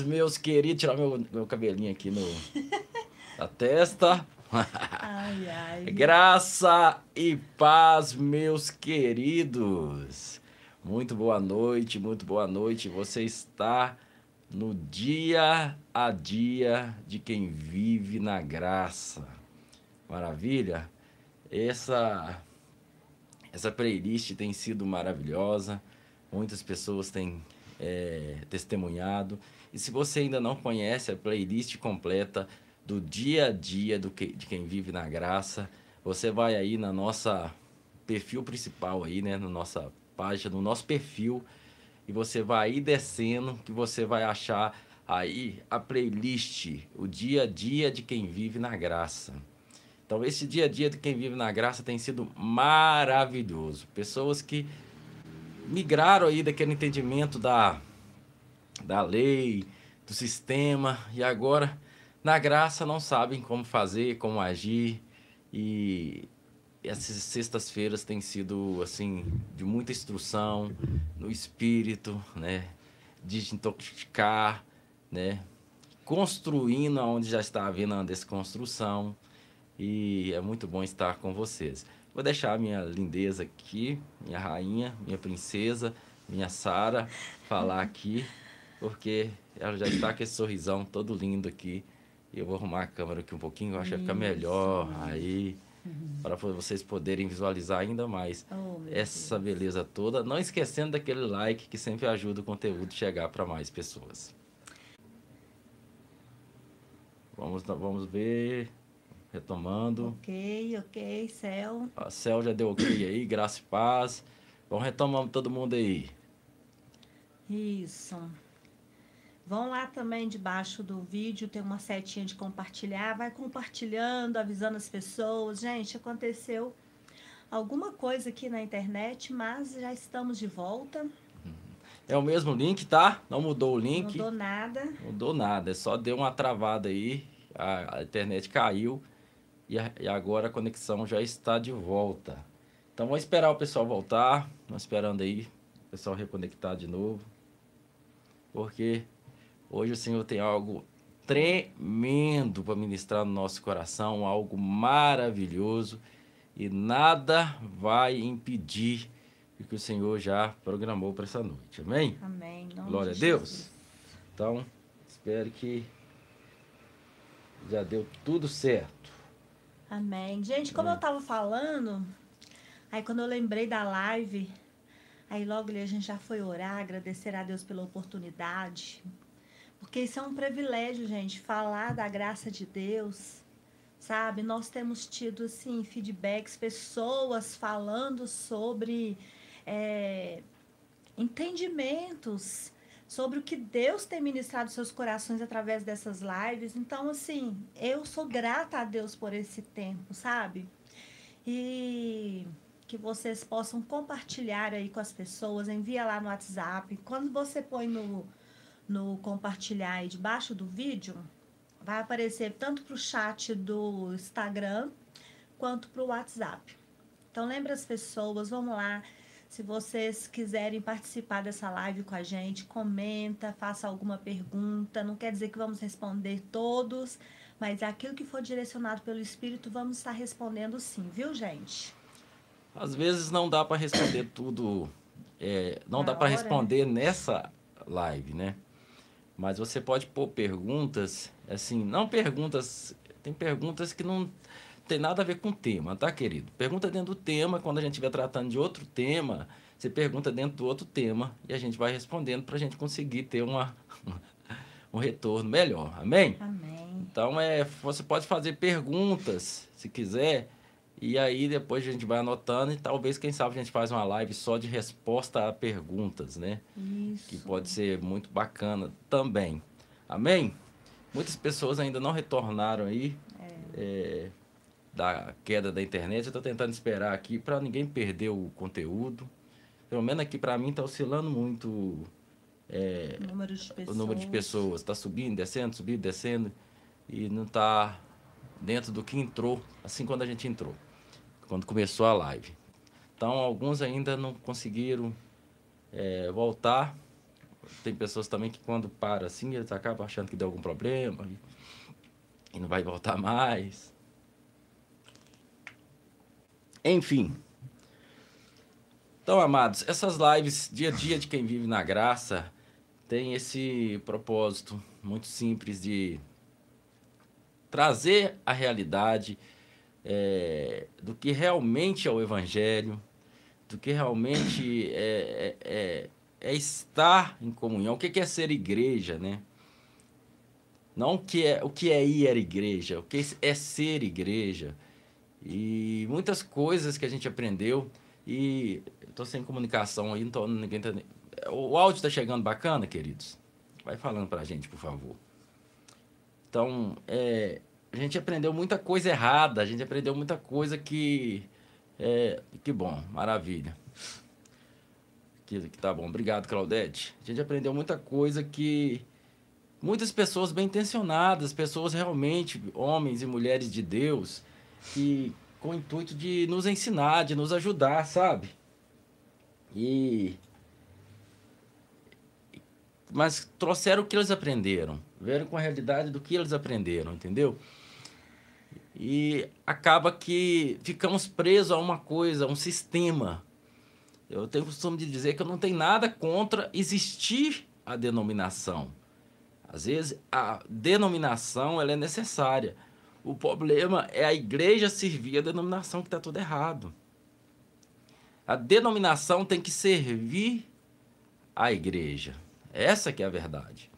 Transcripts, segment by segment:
meus queridos, tirar meu, meu cabelinho aqui no, na testa. Ai, ai. Graça e paz, meus queridos. Muito boa noite, muito boa noite. Você está no dia a dia de quem vive na graça. Maravilha? Essa essa playlist tem sido maravilhosa. Muitas pessoas têm é, testemunhado. E se você ainda não conhece a playlist completa do dia a dia do que, de quem vive na graça, você vai aí na nossa perfil principal aí, né, na nossa página, no nosso perfil, e você vai aí descendo que você vai achar aí a playlist, o dia a dia de quem vive na graça. Então esse dia a dia de quem vive na graça tem sido maravilhoso. Pessoas que migraram aí daquele entendimento da da lei, do sistema, e agora, na graça, não sabem como fazer, como agir, e essas sextas-feiras têm sido, assim, de muita instrução no espírito, né, de intoxicar, né, construindo onde já está havendo uma desconstrução, e é muito bom estar com vocês. Vou deixar a minha lindeza aqui, minha rainha, minha princesa, minha Sara, falar aqui porque ela já está com esse sorrisão todo lindo aqui. E eu vou arrumar a câmera aqui um pouquinho, eu acho que vai ficar melhor aí, uhum. para vocês poderem visualizar ainda mais oh, essa Deus. beleza toda. Não esquecendo daquele like que sempre ajuda o conteúdo chegar para mais pessoas. Vamos, vamos ver. Retomando. Ok, ok, Céu. A Céu já deu ok aí, graça e paz. Vamos retomando todo mundo aí. Isso. Vão lá também debaixo do vídeo, tem uma setinha de compartilhar, vai compartilhando, avisando as pessoas. Gente, aconteceu alguma coisa aqui na internet, mas já estamos de volta. É o mesmo link, tá? Não mudou o link. Não mudou nada. Mudou nada, só deu uma travada aí, a, a internet caiu e, a, e agora a conexão já está de volta. Então vamos esperar o pessoal voltar, vamos esperando aí o pessoal reconectar de novo. Porque Hoje o Senhor tem algo tremendo para ministrar no nosso coração, algo maravilhoso e nada vai impedir o que o Senhor já programou para essa noite. Amém? Amém. Glória a Deus. Jesus. Então, espero que já deu tudo certo. Amém. Gente, como Amém. eu estava falando, aí quando eu lembrei da live, aí logo ali a gente já foi orar, agradecer a Deus pela oportunidade, porque isso é um privilégio, gente, falar da graça de Deus, sabe? Nós temos tido, assim, feedbacks, pessoas falando sobre é, entendimentos, sobre o que Deus tem ministrado seus corações através dessas lives. Então, assim, eu sou grata a Deus por esse tempo, sabe? E que vocês possam compartilhar aí com as pessoas, envia lá no WhatsApp. Quando você põe no no compartilhar aí debaixo do vídeo, vai aparecer tanto para o chat do Instagram quanto para o WhatsApp. Então lembra as pessoas, vamos lá. Se vocês quiserem participar dessa live com a gente, comenta, faça alguma pergunta. Não quer dizer que vamos responder todos, mas aquilo que for direcionado pelo Espírito, vamos estar respondendo sim, viu, gente? Às vezes não dá para responder tudo, é, não Na dá para responder nessa live, né? Mas você pode pôr perguntas, assim, não perguntas, tem perguntas que não tem nada a ver com o tema, tá, querido? Pergunta dentro do tema, quando a gente estiver tratando de outro tema, você pergunta dentro do outro tema e a gente vai respondendo para a gente conseguir ter uma, um retorno melhor. Amém? Amém. Então, é, você pode fazer perguntas, se quiser, e aí depois a gente vai anotando e talvez, quem sabe, a gente faz uma live só de resposta a perguntas, né? Isso. Que pode ser muito bacana também. Amém? Muitas pessoas ainda não retornaram aí é. É, da queda da internet. Eu estou tentando esperar aqui para ninguém perder o conteúdo. Pelo menos aqui para mim está oscilando muito é, o número de pessoas. O número de pessoas. Está subindo, descendo, subindo, descendo. E não está dentro do que entrou, assim quando a gente entrou quando começou a live. Então, alguns ainda não conseguiram é, voltar, Tem pessoas também que quando para assim, eles acabam achando que deu algum problema e, e não vai voltar mais. Enfim. Então, amados, essas lives dia a dia de quem vive na graça tem esse propósito muito simples de trazer a realidade é, do que realmente é o Evangelho, do que realmente é, é, é, é estar em comunhão. O que é ser igreja, né? Não o que é, o que é ir à igreja, o que é ser igreja. E muitas coisas que a gente aprendeu. E estou sem comunicação aí, não tô, ninguém tá, O áudio está chegando bacana, queridos? Vai falando para a gente, por favor. Então, é, a gente aprendeu muita coisa errada, a gente aprendeu muita coisa que. É, que bom, maravilha. Que, que tá bom. Obrigado, Claudete. A gente aprendeu muita coisa que muitas pessoas bem intencionadas, pessoas realmente, homens e mulheres de Deus, que com o intuito de nos ensinar, de nos ajudar, sabe? E mas trouxeram o que eles aprenderam, vieram com a realidade do que eles aprenderam, entendeu? E acaba que ficamos presos a uma coisa, a um sistema. Eu tenho o costume de dizer que eu não tenho nada contra existir a denominação. Às vezes, a denominação ela é necessária. O problema é a igreja servir a denominação que está tudo errado. A denominação tem que servir a igreja. Essa que é a verdade.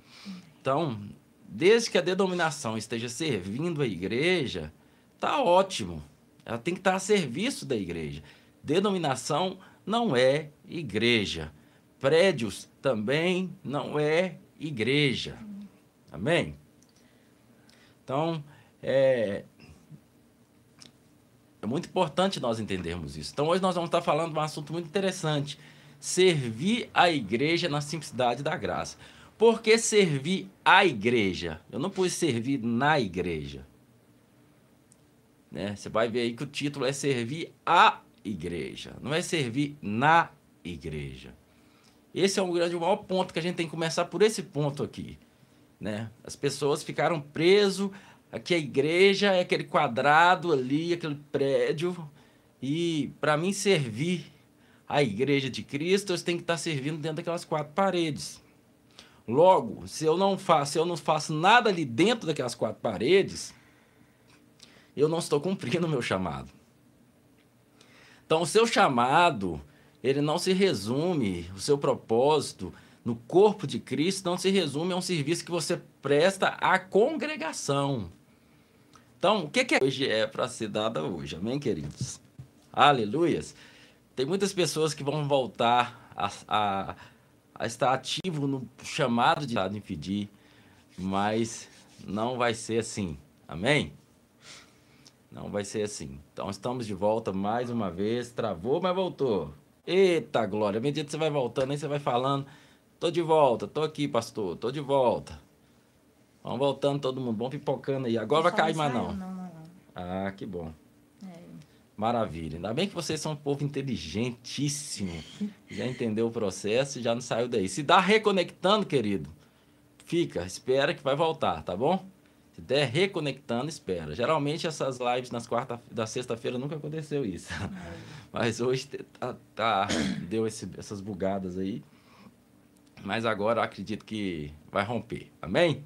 Então, desde que a denominação esteja servindo a igreja, Tá ótimo. Ela tem que estar a serviço da igreja. Denominação não é igreja. Prédios também não é igreja. Amém? Então, é, é muito importante nós entendermos isso. Então, hoje nós vamos estar falando de um assunto muito interessante. Servir a igreja na simplicidade da graça. Por que servir a igreja? Eu não pus servir na igreja. Né? Você vai ver aí que o título é servir a igreja, não é servir na igreja. Esse é um grande o maior ponto que a gente tem que começar por esse ponto aqui. Né? As pessoas ficaram preso aqui a igreja é aquele quadrado ali, aquele prédio. E para mim servir a igreja de Cristo, eu tenho que estar servindo dentro daquelas quatro paredes. Logo, se eu não faço, se eu não faço nada ali dentro daquelas quatro paredes, eu não estou cumprindo o meu chamado. Então, o seu chamado, ele não se resume, o seu propósito no corpo de Cristo não se resume a um serviço que você presta à congregação. Então, o que, que é hoje é para ser dada hoje? Amém, queridos? Aleluias. Tem muitas pessoas que vão voltar a, a, a estar ativo no chamado de impedir, mas não vai ser assim. Amém? Não vai ser assim. Então estamos de volta mais uma vez. Travou, mas voltou. Eita glória! À medida que você vai voltando, aí você vai falando. Tô de volta, tô aqui, pastor, tô de volta. Vamos voltando todo mundo, vamos pipocando aí. Agora vai cair mais não, não. Ah, que bom. É. Maravilha. Ainda bem que vocês são um povo inteligentíssimo. já entendeu o processo e já não saiu daí. Se dá reconectando, querido, fica, espera que vai voltar, tá bom? Se der reconectando, espera. Geralmente essas lives nas quarta, da sexta-feira nunca aconteceu isso. É. Mas hoje tá, tá deu esse, essas bugadas aí. Mas agora eu acredito que vai romper. Amém?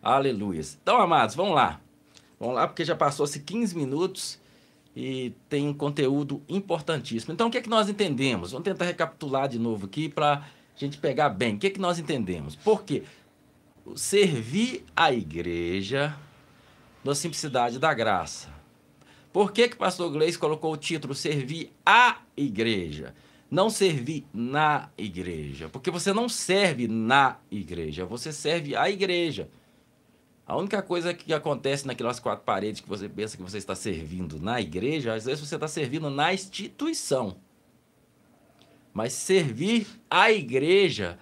Aleluia. Então, amados, vamos lá. Vamos lá, porque já passou-se 15 minutos e tem um conteúdo importantíssimo. Então, o que é que nós entendemos? Vamos tentar recapitular de novo aqui para a gente pegar bem. O que é que nós entendemos? Por quê? Servir a igreja na simplicidade da graça. Por que, que o pastor Gleice colocou o título servir a igreja? Não servir na igreja. Porque você não serve na igreja, você serve a igreja. A única coisa que acontece naquelas quatro paredes que você pensa que você está servindo na igreja, às vezes você está servindo na instituição. Mas servir a igreja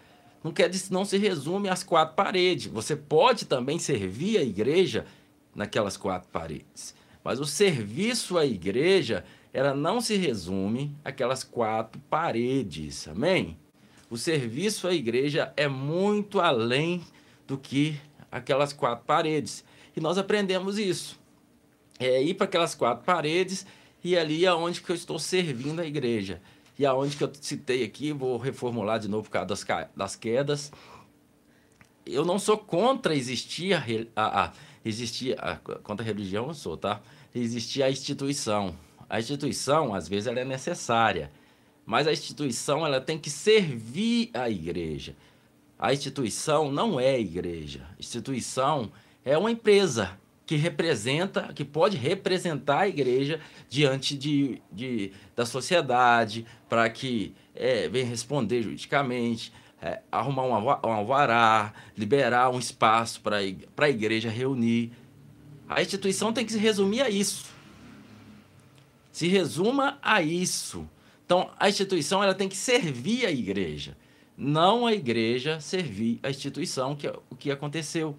não quer não se resume às quatro paredes. Você pode também servir a igreja naquelas quatro paredes. Mas o serviço à igreja, ela não se resume àquelas quatro paredes. Amém? O serviço à igreja é muito além do que aquelas quatro paredes. E nós aprendemos isso. É ir para aquelas quatro paredes e ali é onde que eu estou servindo a igreja. E aonde que eu citei aqui, vou reformular de novo por causa das, das quedas. Eu não sou contra existir a, a, a existir a, contra a religião, eu sou, tá? Existir a instituição. A instituição, às vezes, ela é necessária, mas a instituição ela tem que servir a igreja. A instituição não é igreja. A instituição é uma empresa que representa, que pode representar a igreja diante de, de da sociedade, para que é, venha responder juridicamente, é, arrumar um, alvará, liberar um espaço para a igreja reunir. A instituição tem que se resumir a isso. Se resuma a isso. Então, a instituição ela tem que servir a igreja, não a igreja servir a instituição, que é o que aconteceu.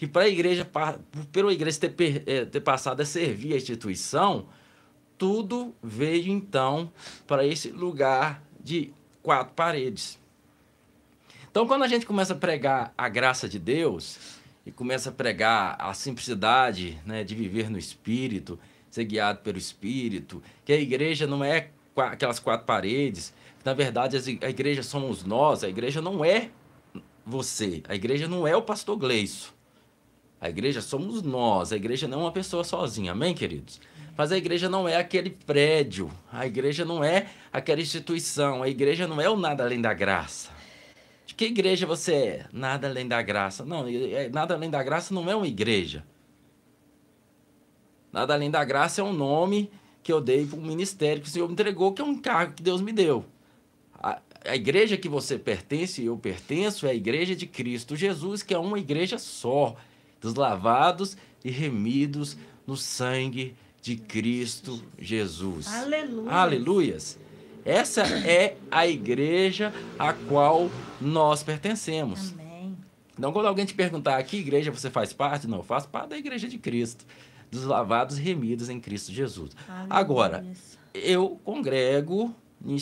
E para a igreja, pela igreja ter, é, ter passado a servir a instituição, tudo veio então para esse lugar de quatro paredes. Então, quando a gente começa a pregar a graça de Deus e começa a pregar a simplicidade né, de viver no Espírito, ser guiado pelo Espírito, que a igreja não é aquelas quatro paredes, na verdade a igreja somos nós, a igreja não é você, a igreja não é o pastor Gleison. A igreja somos nós, a igreja não é uma pessoa sozinha, amém, queridos? Mas a igreja não é aquele prédio, a igreja não é aquela instituição, a igreja não é o nada além da graça. De que igreja você é? Nada além da graça. Não, é, nada além da graça não é uma igreja. Nada além da graça é um nome que eu dei para um ministério que o Senhor me entregou, que é um cargo que Deus me deu. A, a igreja que você pertence e eu pertenço é a igreja de Cristo Jesus, que é uma igreja só, dos lavados e remidos no sangue de Cristo Jesus. Aleluia. Aleluias. Essa é a igreja a qual nós pertencemos. Amém. Então, quando alguém te perguntar que igreja você faz parte, não, eu faço parte da igreja de Cristo, dos lavados e remidos em Cristo Jesus. Aleluia. Agora, eu congrego em,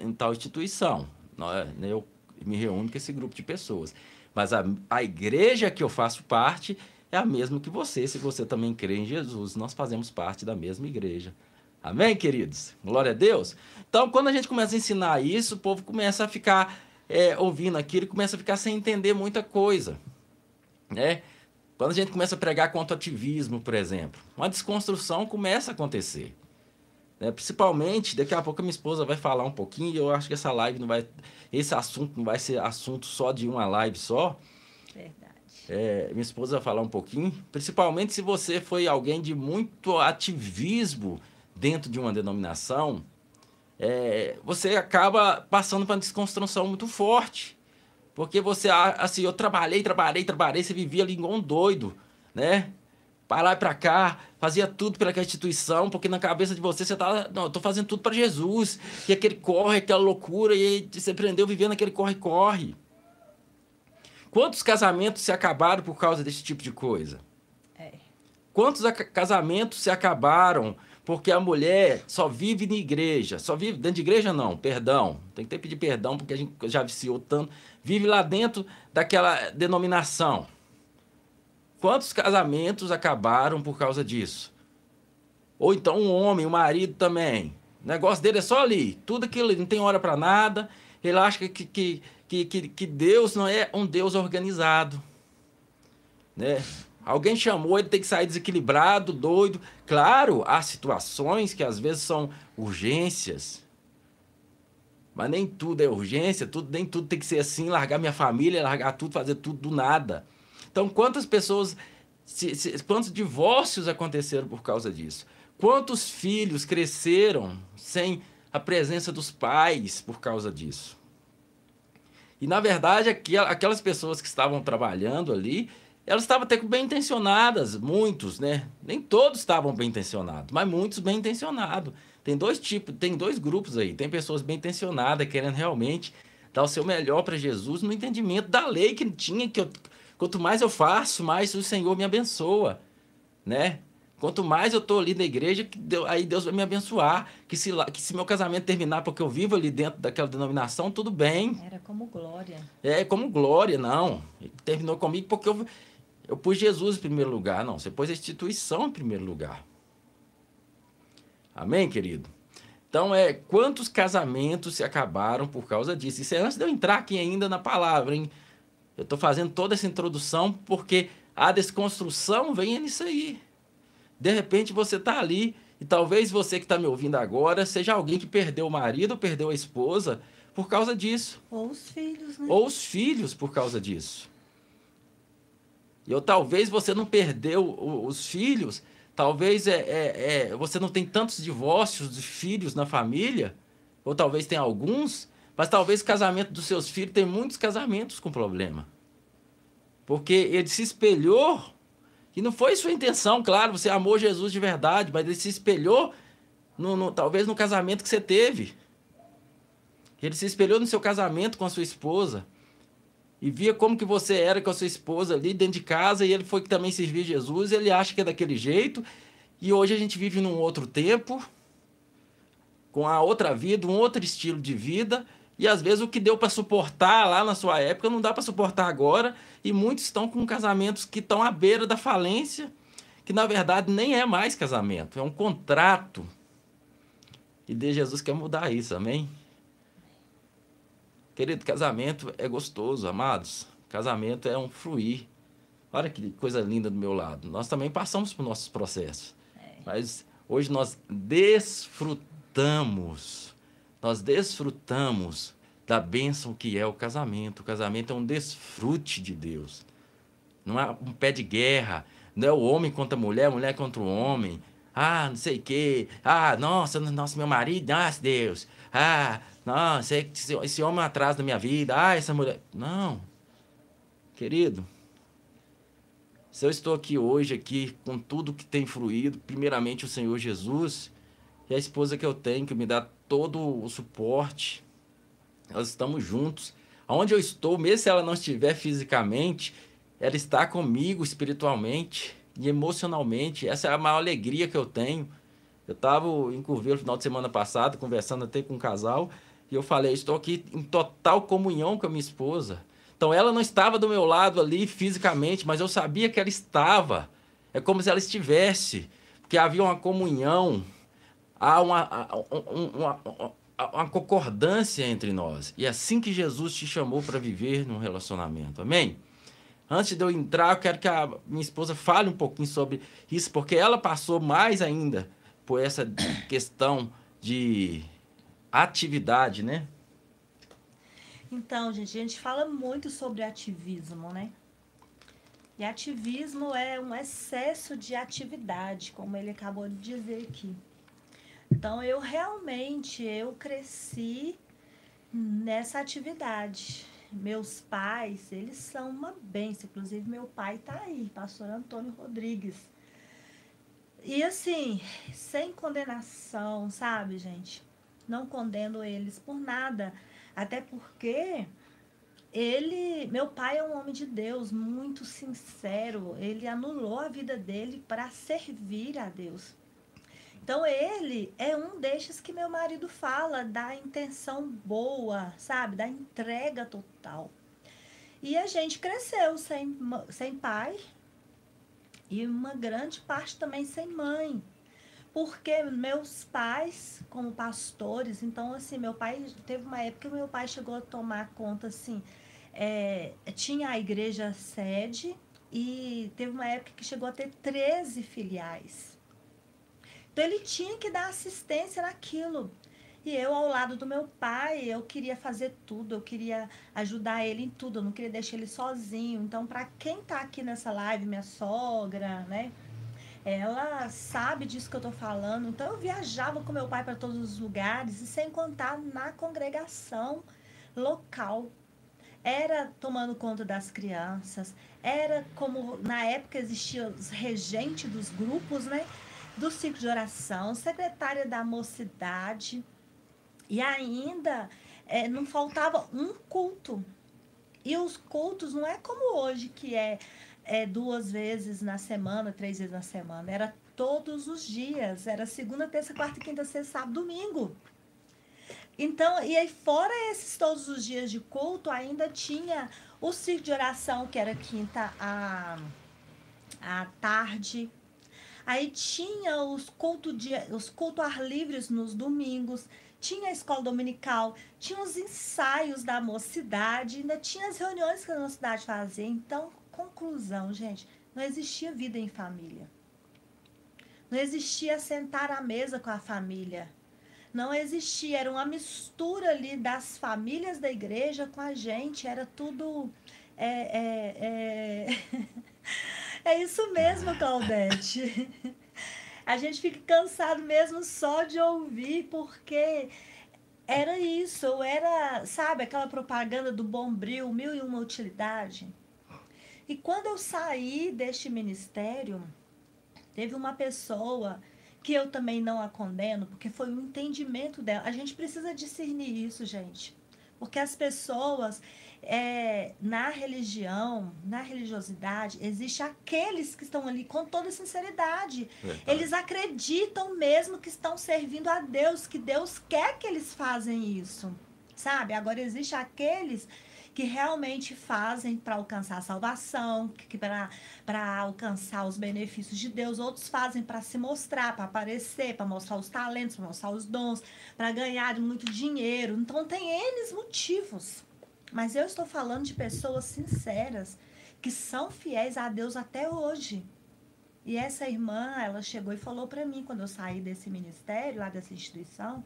em tal instituição, é? eu me reúno com esse grupo de pessoas. Mas a, a igreja que eu faço parte é a mesma que você, se você também crê em Jesus. Nós fazemos parte da mesma igreja. Amém, queridos? Glória a Deus. Então, quando a gente começa a ensinar isso, o povo começa a ficar é, ouvindo aquilo e começa a ficar sem entender muita coisa. Né? Quando a gente começa a pregar contra o ativismo, por exemplo, uma desconstrução começa a acontecer. Né? Principalmente, daqui a pouco a minha esposa vai falar um pouquinho, e eu acho que essa live não vai. Esse assunto não vai ser assunto só de uma live só. Verdade. É, minha esposa vai falar um pouquinho, principalmente se você foi alguém de muito ativismo dentro de uma denominação, é, você acaba passando por uma desconstrução muito forte. Porque você, assim, eu trabalhei, trabalhei, trabalhei, você vivia ali igual um doido, né? Para lá e para cá, fazia tudo pela instituição, porque na cabeça de você você tá, não, eu tô fazendo tudo para Jesus. E aquele corre, aquela loucura, e você aprendeu vivendo aquele corre-corre. Quantos casamentos se acabaram por causa desse tipo de coisa? É. Quantos casamentos se acabaram porque a mulher só vive na igreja, só vive dentro de igreja não, perdão, tem que ter que pedir perdão porque a gente já viciou tanto, vive lá dentro daquela denominação. Quantos casamentos acabaram por causa disso? Ou então um homem, o um marido também. O negócio dele é só ali, tudo aquilo, ele não tem hora para nada, ele acha que, que, que, que, que Deus não é um Deus organizado. Né? Alguém chamou, ele tem que sair desequilibrado, doido. Claro, há situações que às vezes são urgências. Mas nem tudo é urgência, tudo, nem tudo tem que ser assim, largar minha família, largar tudo, fazer tudo do nada. Então, quantas pessoas, se, se, quantos divórcios aconteceram por causa disso? Quantos filhos cresceram sem a presença dos pais por causa disso? E, na verdade, aquelas pessoas que estavam trabalhando ali, elas estavam até bem intencionadas, muitos, né? Nem todos estavam bem intencionados, mas muitos bem intencionados. Tem dois tipos, tem dois grupos aí. Tem pessoas bem intencionadas querendo realmente dar o seu melhor para Jesus no entendimento da lei que tinha que quanto mais eu faço, mais o Senhor me abençoa, né? Quanto mais eu estou ali na igreja, Deus, aí Deus vai me abençoar. Que se, que se meu casamento terminar porque eu vivo ali dentro daquela denominação, tudo bem. Era como glória. É, como glória, não. Ele terminou comigo porque eu, eu pus Jesus em primeiro lugar. Não, você pôs a instituição em primeiro lugar. Amém, querido? Então, é quantos casamentos se acabaram por causa disso? Isso é antes de eu entrar aqui ainda na palavra, hein? Eu estou fazendo toda essa introdução porque a desconstrução vem nisso aí. De repente você está ali e talvez você que está me ouvindo agora seja alguém que perdeu o marido, perdeu a esposa por causa disso. Ou os filhos, né? Ou os filhos por causa disso. E ou talvez você não perdeu os filhos, talvez é, é, é, você não tem tantos divórcios de filhos na família, ou talvez tenha alguns, mas talvez o casamento dos seus filhos tem muitos casamentos com problema. Porque ele se espelhou e não foi sua intenção, claro, você amou Jesus de verdade, mas ele se espelhou, no, no, talvez no casamento que você teve. Ele se espelhou no seu casamento com a sua esposa. E via como que você era com a sua esposa ali dentro de casa, e ele foi que também serviu Jesus, ele acha que é daquele jeito. E hoje a gente vive num outro tempo, com a outra vida, um outro estilo de vida, e às vezes o que deu para suportar lá na sua época não dá para suportar agora. E muitos estão com casamentos que estão à beira da falência, que na verdade nem é mais casamento, é um contrato. E Deus Jesus quer mudar isso, amém? Querido, casamento é gostoso, amados. Casamento é um fluir. Olha que coisa linda do meu lado. Nós também passamos por nossos processos. É. Mas hoje nós desfrutamos nós desfrutamos da bênção que é o casamento. O casamento é um desfrute de Deus. Não é um pé de guerra. Não é o homem contra a mulher, a mulher contra o homem. Ah, não sei o quê. Ah, nossa, nossa, meu marido, nossa, Deus. Ah, nossa, esse, esse homem atrás da minha vida. Ah, essa mulher. Não. Querido, se eu estou aqui hoje, aqui, com tudo que tem fluído, primeiramente o Senhor Jesus e a esposa que eu tenho, que me dá todo o suporte. Nós estamos juntos. Aonde eu estou, mesmo se ela não estiver fisicamente, ela está comigo espiritualmente e emocionalmente. Essa é a maior alegria que eu tenho. Eu estava em Curveiro no final de semana passado, conversando até com um casal, e eu falei: estou aqui em total comunhão com a minha esposa. Então ela não estava do meu lado ali fisicamente, mas eu sabia que ela estava. É como se ela estivesse, porque havia uma comunhão há uma, uma, uma, uma concordância entre nós. E é assim que Jesus te chamou para viver num relacionamento. Amém? Antes de eu entrar, eu quero que a minha esposa fale um pouquinho sobre isso, porque ela passou mais ainda por essa questão de atividade, né? Então, gente, a gente fala muito sobre ativismo, né? E ativismo é um excesso de atividade, como ele acabou de dizer aqui. Então eu realmente eu cresci nessa atividade. Meus pais, eles são uma benção, inclusive meu pai está aí, pastor Antônio Rodrigues. E assim, sem condenação, sabe, gente? Não condeno eles por nada, até porque ele, meu pai é um homem de Deus, muito sincero. Ele anulou a vida dele para servir a Deus. Então ele é um destes que meu marido fala da intenção boa, sabe? Da entrega total. E a gente cresceu sem, sem pai e uma grande parte também sem mãe. Porque meus pais, como pastores, então assim, meu pai, teve uma época que meu pai chegou a tomar conta assim, é, tinha a igreja sede e teve uma época que chegou a ter 13 filiais. Então ele tinha que dar assistência naquilo. E eu, ao lado do meu pai, eu queria fazer tudo, eu queria ajudar ele em tudo, eu não queria deixar ele sozinho. Então, para quem tá aqui nessa live, minha sogra, né? Ela sabe disso que eu tô falando. Então, eu viajava com meu pai para todos os lugares, e sem contar na congregação local. Era tomando conta das crianças, era como na época existiam os regentes dos grupos, né? Do ciclo de oração, secretária da mocidade, e ainda é, não faltava um culto. E os cultos não é como hoje, que é, é duas vezes na semana, três vezes na semana. Era todos os dias. Era segunda, terça, quarta, quinta, sexta, sábado, domingo. Então, e aí fora esses todos os dias de culto, ainda tinha o ciclo de oração, que era quinta à, à tarde. Aí tinha os cultos de, os culto ar livres nos domingos, tinha a escola dominical, tinha os ensaios da mocidade, ainda tinha as reuniões que a mocidade fazia. Então, conclusão, gente, não existia vida em família. Não existia sentar à mesa com a família. Não existia, era uma mistura ali das famílias da igreja com a gente, era tudo. É, é, é... é isso mesmo, Claudete. A gente fica cansado mesmo só de ouvir, porque era isso, era, sabe, aquela propaganda do Bombril, mil e uma utilidade. E quando eu saí deste ministério, teve uma pessoa que eu também não a condeno, porque foi um entendimento dela. A gente precisa discernir isso, gente. Porque as pessoas, é, na religião, na religiosidade, existe aqueles que estão ali com toda sinceridade. Eles acreditam mesmo que estão servindo a Deus, que Deus quer que eles fazem isso. Sabe? Agora existe aqueles que realmente fazem para alcançar a salvação, que para alcançar os benefícios de Deus, outros fazem para se mostrar, para aparecer, para mostrar os talentos, para mostrar os dons, para ganhar muito dinheiro. Então tem N motivos. Mas eu estou falando de pessoas sinceras que são fiéis a Deus até hoje. E essa irmã, ela chegou e falou para mim quando eu saí desse ministério, lá dessa instituição,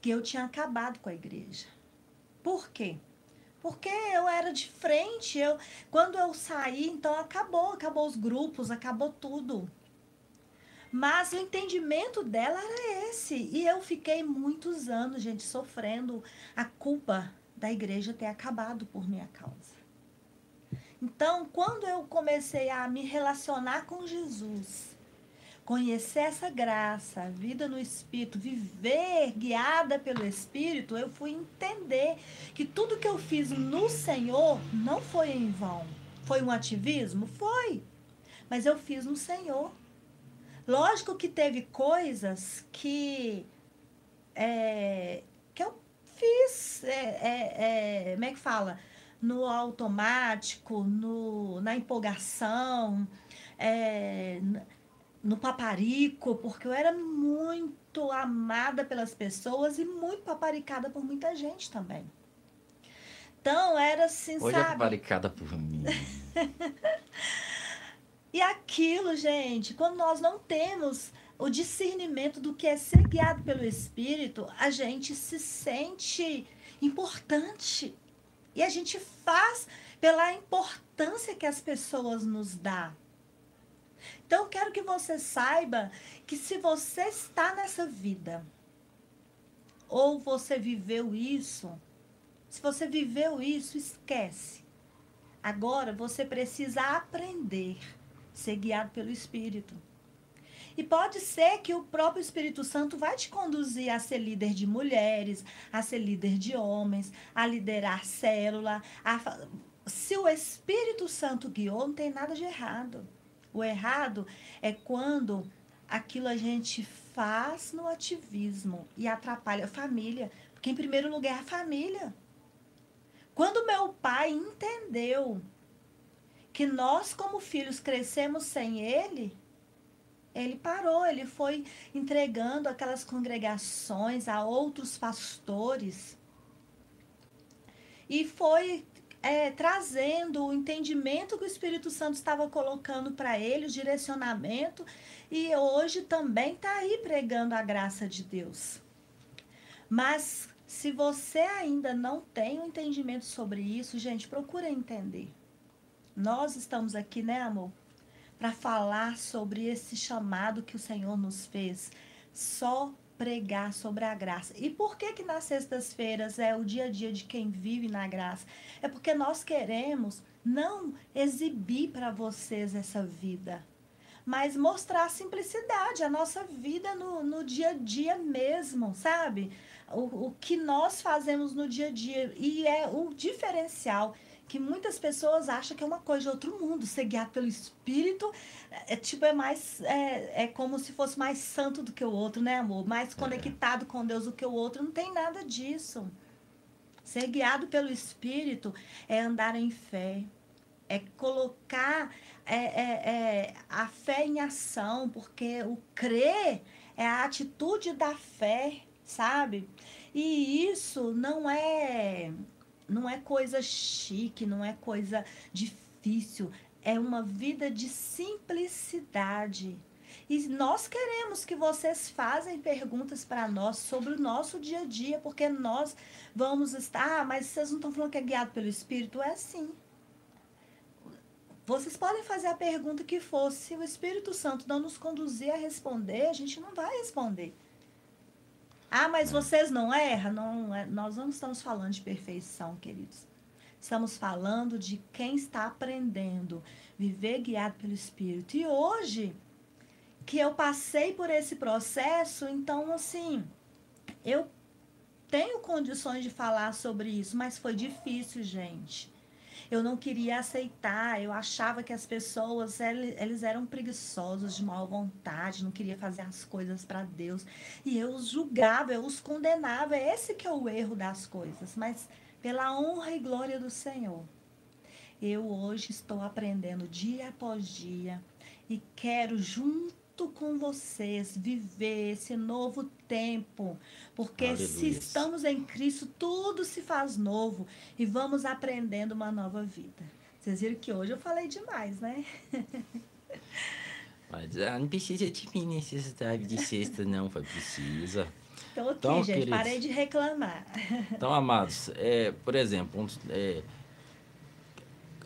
que eu tinha acabado com a igreja. Por quê? Porque eu era de frente, eu quando eu saí, então acabou, acabou os grupos, acabou tudo. Mas o entendimento dela era esse. E eu fiquei muitos anos, gente, sofrendo a culpa da igreja ter acabado por minha causa. Então, quando eu comecei a me relacionar com Jesus, conhecer essa graça, vida no Espírito, viver guiada pelo Espírito, eu fui entender que tudo que eu fiz no Senhor não foi em vão. Foi um ativismo? Foi. Mas eu fiz no Senhor. Lógico que teve coisas que, é, fiz, é, é, é como é que fala? No automático, no, na empolgação, é, no paparico, porque eu era muito amada pelas pessoas e muito paparicada por muita gente também. Então, era assim, Hoje sabe? é paparicada por mim. e aquilo, gente, quando nós não temos o discernimento do que é ser guiado pelo Espírito, a gente se sente importante. E a gente faz pela importância que as pessoas nos dão. Então, quero que você saiba que se você está nessa vida, ou você viveu isso, se você viveu isso, esquece. Agora você precisa aprender, ser guiado pelo Espírito. E pode ser que o próprio Espírito Santo vai te conduzir a ser líder de mulheres, a ser líder de homens, a liderar célula. A... Se o Espírito Santo guiou, não tem nada de errado. O errado é quando aquilo a gente faz no ativismo e atrapalha a família. Porque, em primeiro lugar, é a família. Quando meu pai entendeu que nós, como filhos, crescemos sem ele, ele parou, ele foi entregando aquelas congregações a outros pastores e foi é, trazendo o entendimento que o Espírito Santo estava colocando para ele, o direcionamento, e hoje também está aí pregando a graça de Deus. Mas se você ainda não tem um entendimento sobre isso, gente, procura entender. Nós estamos aqui, né, amor? Para falar sobre esse chamado que o Senhor nos fez. Só pregar sobre a graça. E por que que nas sextas-feiras é o dia a dia de quem vive na graça? É porque nós queremos não exibir para vocês essa vida, mas mostrar a simplicidade, a nossa vida no, no dia a dia mesmo, sabe? O, o que nós fazemos no dia a dia. E é o diferencial que muitas pessoas acham que é uma coisa de outro mundo. Ser guiado pelo Espírito é, é tipo, é mais. É, é como se fosse mais santo do que o outro, né, amor? Mais é. conectado é. com Deus do que o outro. Não tem nada disso. Ser guiado pelo Espírito é andar em fé, é colocar é, é, é, a fé em ação, porque o crer é a atitude da fé, sabe? E isso não é não é coisa chique, não é coisa difícil, é uma vida de simplicidade. E nós queremos que vocês fazem perguntas para nós sobre o nosso dia a dia, porque nós vamos estar, ah, mas vocês não estão falando que é guiado pelo Espírito? É assim. Vocês podem fazer a pergunta que for, se o Espírito Santo não nos conduzir a responder, a gente não vai responder. Ah, mas vocês não erram? Não, é, nós não estamos falando de perfeição, queridos. Estamos falando de quem está aprendendo, viver guiado pelo Espírito. E hoje, que eu passei por esse processo, então, assim, eu tenho condições de falar sobre isso, mas foi difícil, gente eu não queria aceitar, eu achava que as pessoas, eles eram preguiçosos, de má vontade, não queria fazer as coisas para Deus. E eu os julgava, eu os condenava. Esse que é o erro das coisas. Mas pela honra e glória do Senhor, eu hoje estou aprendendo dia após dia e quero junto junto com vocês viver esse novo tempo, porque Aleluia. se estamos em Cristo, tudo se faz novo e vamos aprendendo uma nova vida. Vocês viram que hoje eu falei demais, né? Mas ah, não precisa de mim necessidade de sexta, não, foi precisa. Estou aqui, então, gente, queridos, parei de reclamar. Então, amados, é, por exemplo, é,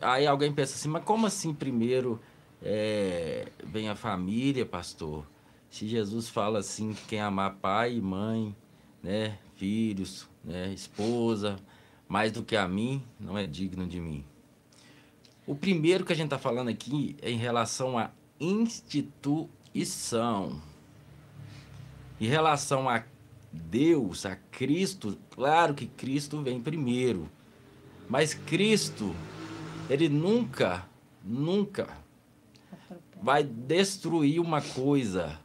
aí alguém pensa assim, mas como assim primeiro é, vem a família, pastor. Se Jesus fala assim, quem amar pai mãe, né, filhos, né, esposa, mais do que a mim, não é digno de mim. O primeiro que a gente está falando aqui é em relação à instituição. Em relação a Deus, a Cristo, claro que Cristo vem primeiro. Mas Cristo, ele nunca, nunca vai destruir uma coisa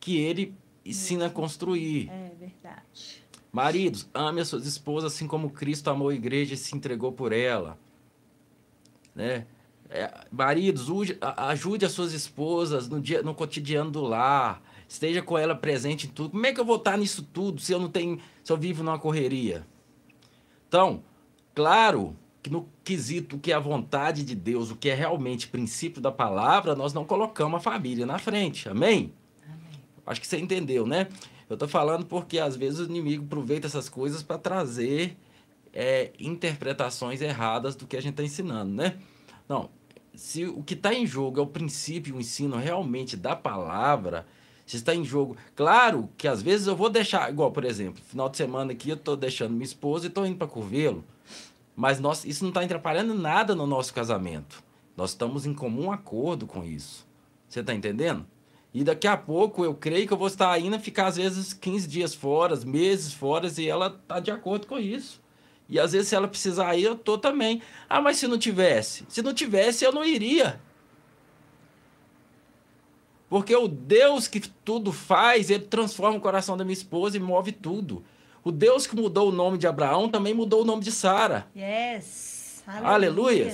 que ele ensina a construir. É verdade. Maridos, ame as suas esposas assim como Cristo amou a igreja e se entregou por ela. Né? É, maridos, ajude as suas esposas no, dia, no cotidiano do lar. Esteja com ela presente em tudo. Como é que eu vou estar nisso tudo se eu não tenho, se eu vivo numa correria? Então, claro que no quesito que é a vontade de Deus, o que é realmente princípio da palavra, nós não colocamos a família na frente. Amém? Amém. Acho que você entendeu, né? Eu estou falando porque às vezes o inimigo aproveita essas coisas para trazer é, interpretações erradas do que a gente está ensinando, né? Não, se o que está em jogo é o princípio, o ensino realmente da palavra, se está em jogo. Claro que às vezes eu vou deixar, igual por exemplo, final de semana aqui eu estou deixando minha esposa e estou indo para Curvelo. Mas nós, isso não está atrapalhando nada no nosso casamento. Nós estamos em comum acordo com isso. Você está entendendo? E daqui a pouco eu creio que eu vou estar indo ficar às vezes 15 dias fora, meses fora, e ela está de acordo com isso. E às vezes se ela precisar ir, eu tô também. Ah, mas se não tivesse? Se não tivesse, eu não iria. Porque o Deus que tudo faz, ele transforma o coração da minha esposa e move tudo. O Deus que mudou o nome de Abraão também mudou o nome de Sara. Yes. Aleluia.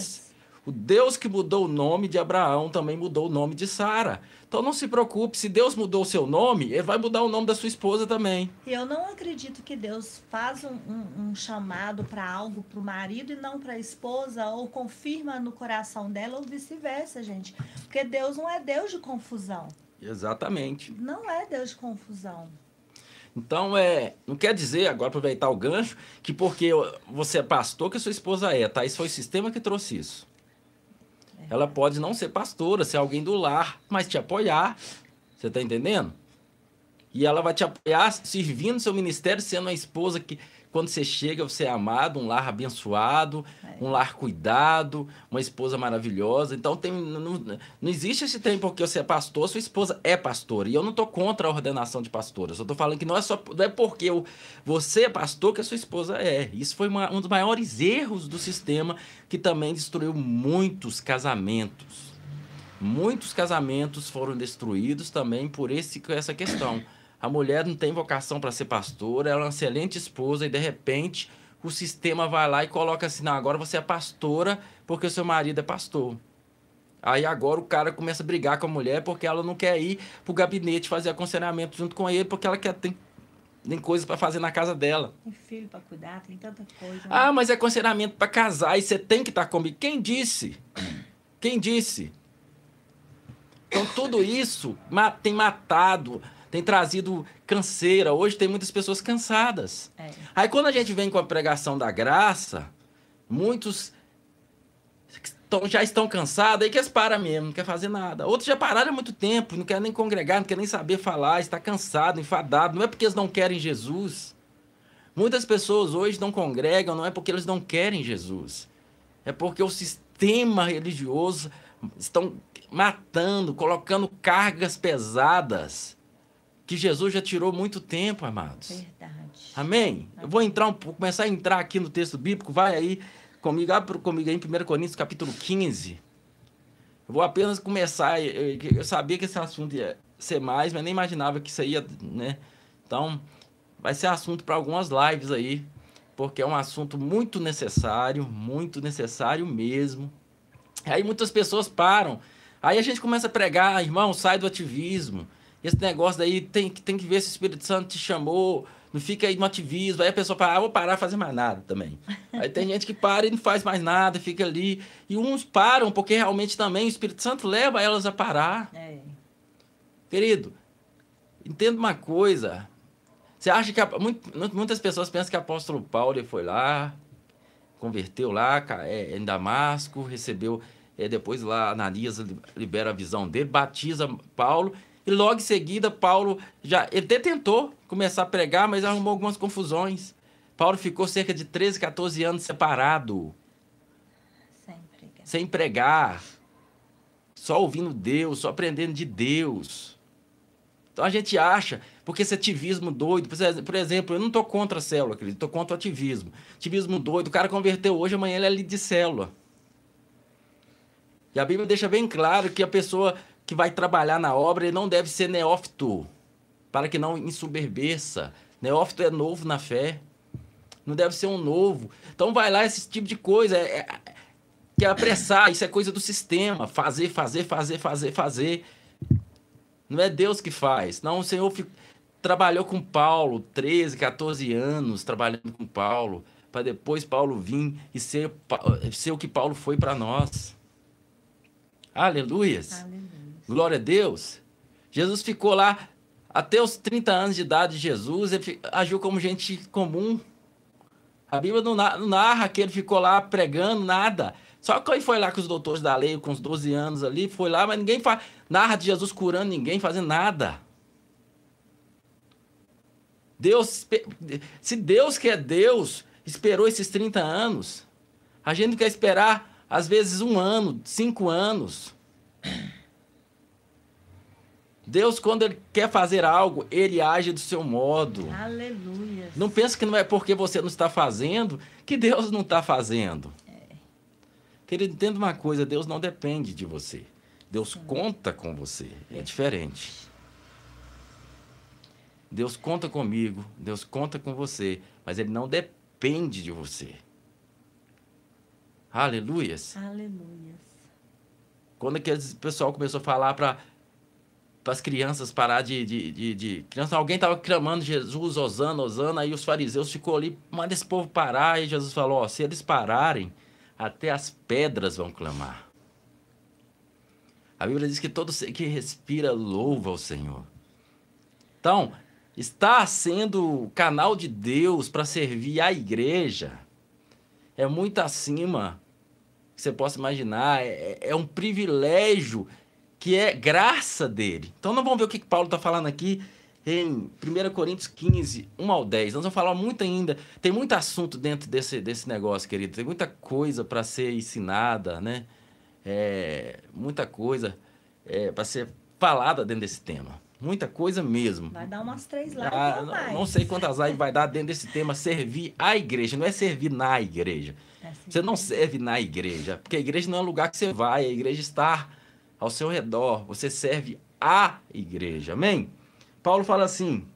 O Deus que mudou o nome de Abraão também mudou o nome de Sara. Então não se preocupe, se Deus mudou o seu nome, ele vai mudar o nome da sua esposa também. Eu não acredito que Deus faz um, um, um chamado para algo para o marido e não para a esposa, ou confirma no coração dela, ou vice-versa, gente. Porque Deus não é Deus de confusão. Exatamente. Não é Deus de confusão. Então, é, não quer dizer, agora aproveitar o gancho, que porque você é pastor que a sua esposa é, tá? Isso foi o sistema que trouxe isso. É. Ela pode não ser pastora, ser alguém do lar, mas te apoiar. Você está entendendo? E ela vai te apoiar servindo seu ministério, sendo uma esposa que, quando você chega, você é amado, um lar abençoado, É. um lar cuidado, uma esposa maravilhosa. Então tem, não, não existe esse tempo porque você é pastor, sua esposa é pastora. E eu não tô contra a ordenação de pastora. Eu só tô falando que não é só não é porque eu, você é pastor que a sua esposa é. Isso foi uma- um dos maiores erros do sistema que também destruiu muitos casamentos. Muitos casamentos foram destruídos também por esse, essa questão. A mulher não tem vocação para ser pastora, ela é uma excelente esposa e de repente o sistema vai lá e coloca assim: não, agora você é pastora porque o seu marido é pastor. Aí agora o cara começa a brigar com a mulher porque ela não quer ir pro gabinete fazer aconselhamento junto com ele porque ela quer tem, tem coisas para fazer na casa dela. Tem filho para cuidar, tem tanta coisa. né? Ah, mas é aconselhamento para casar e você tem que estar comigo. Quem disse? Quem disse? Então tudo isso tem matado, tem trazido canseira. Hoje tem muitas pessoas cansadas. É. Aí quando a gente vem com a pregação da graça, muitos estão- já estão cansados, aí que eles param mesmo, não quer fazer nada. Outros já pararam há muito tempo, não quer nem congregar, não quer nem saber falar, está cansado, enfadado. Não é porque eles não querem Jesus. Muitas pessoas hoje não congregam, não é porque eles não querem Jesus. É porque o sistema religioso estão matando, colocando cargas pesadas que Jesus já tirou muito tempo, amados. Verdade. Amém? Eu vou entrar um pouco, começar a entrar aqui no texto bíblico, vai aí comigo, abre comigo aí em 1 Coríntios capítulo 15. Eu vou apenas começar, eu, eu sabia que esse assunto ia ser mais, mas nem imaginava que isso ia, né? Então, vai ser assunto para algumas lives aí, porque é um assunto muito necessário, muito necessário mesmo. Aí muitas pessoas param. Aí a gente começa a pregar, irmão, sai do ativismo. Esse negócio daí tem, que- tem que ver se o Espírito Santo te chamou. Não fica aí no ativismo. Aí a pessoa fala, ah, vou parar de fazer mais nada também. Aí tem gente que para e não faz mais nada, fica ali. E uns param porque realmente também o Espírito Santo leva elas a parar. É. Querido, entenda uma coisa. Você acha que a- muitas pessoas pensam que o apóstolo Paulo foi lá, converteu lá ca- é, em Damasco, recebeu é, depois lá Ananias li- libera a visão dele, batiza Paulo e logo em seguida Paulo já ele até tentou começar a pregar, mas arrumou algumas confusões. Paulo ficou cerca de 13, 14 anos separado, Sempre. cara. sem pregar, só ouvindo Deus, só aprendendo de Deus. Então a gente acha, porque esse ativismo doido, por exemplo, eu não estou contra a célula, querido, estou contra o ativismo. Ativismo doido, o cara converteu hoje, amanhã ele é líder de célula. E a Bíblia deixa bem claro que a pessoa que vai trabalhar na obra ele não deve ser neófito, para que não ensoberbeça. Neófito é novo na fé, não deve ser um novo. Então vai lá esse tipo de coisa, é, é- que é apressar, isso é coisa do sistema, fazer, fazer, fazer, fazer, fazer. Não é Deus que faz. Não, o Senhor fi- trabalhou com Paulo 13, 14 anos trabalhando com Paulo, para depois Paulo vir e ser, ser o que Paulo foi para nós. Aleluias. Aleluia. Glória a Deus. Jesus ficou lá até os 30 anos de idade de Jesus, ele agiu como gente comum. A Bíblia não na- não narra que ele ficou lá pregando nada. Só que ele foi lá com os doutores da lei, com os 12 anos ali, foi lá, mas ninguém fa... narra de Jesus curando ninguém, fazendo nada. Deus, se Deus que é Deus, esperou esses 30 anos, a gente quer esperar, às vezes, um ano, cinco anos. Deus, quando Ele quer fazer algo, Ele age do seu modo. Aleluia. Não pensa que não é porque você não está fazendo que Deus não está fazendo. Querido, entenda uma coisa: Deus não depende de você. Deus conta com você. É diferente. Deus conta comigo, Deus conta com você, mas Ele não depende de você. Aleluias. Aleluia. Quando aquele pessoal começou a falar para as crianças parar de, de, de, de- criança, alguém estava clamando Jesus, Osana, Osana, aí os fariseus ficou ali, manda esse povo parar, e Jesus falou, se eles pararem, até as pedras vão clamar. A Bíblia diz que todo que respira louva ao Senhor. Então, está sendo canal de Deus para servir a igreja. É muito acima que você possa imaginar. É, é um privilégio que é graça dele. Então, não vamos ver o que que Paulo está falando aqui. em 1 Coríntios 15, 1 ao 10. Nós vamos falar muito ainda. Tem muito assunto dentro desse, desse negócio, querido. Tem muita coisa para ser ensinada, né? É, muita coisa é, para ser falada dentro desse tema. Muita coisa mesmo. Vai dar umas três lives ah, não, não sei quantas lives vai dar dentro desse tema servir a igreja. Não é servir na igreja. É você não serve na igreja. Porque a igreja não é um lugar que você vai. A igreja está ao seu redor. Você serve a igreja. Amém? Paulo fala assim,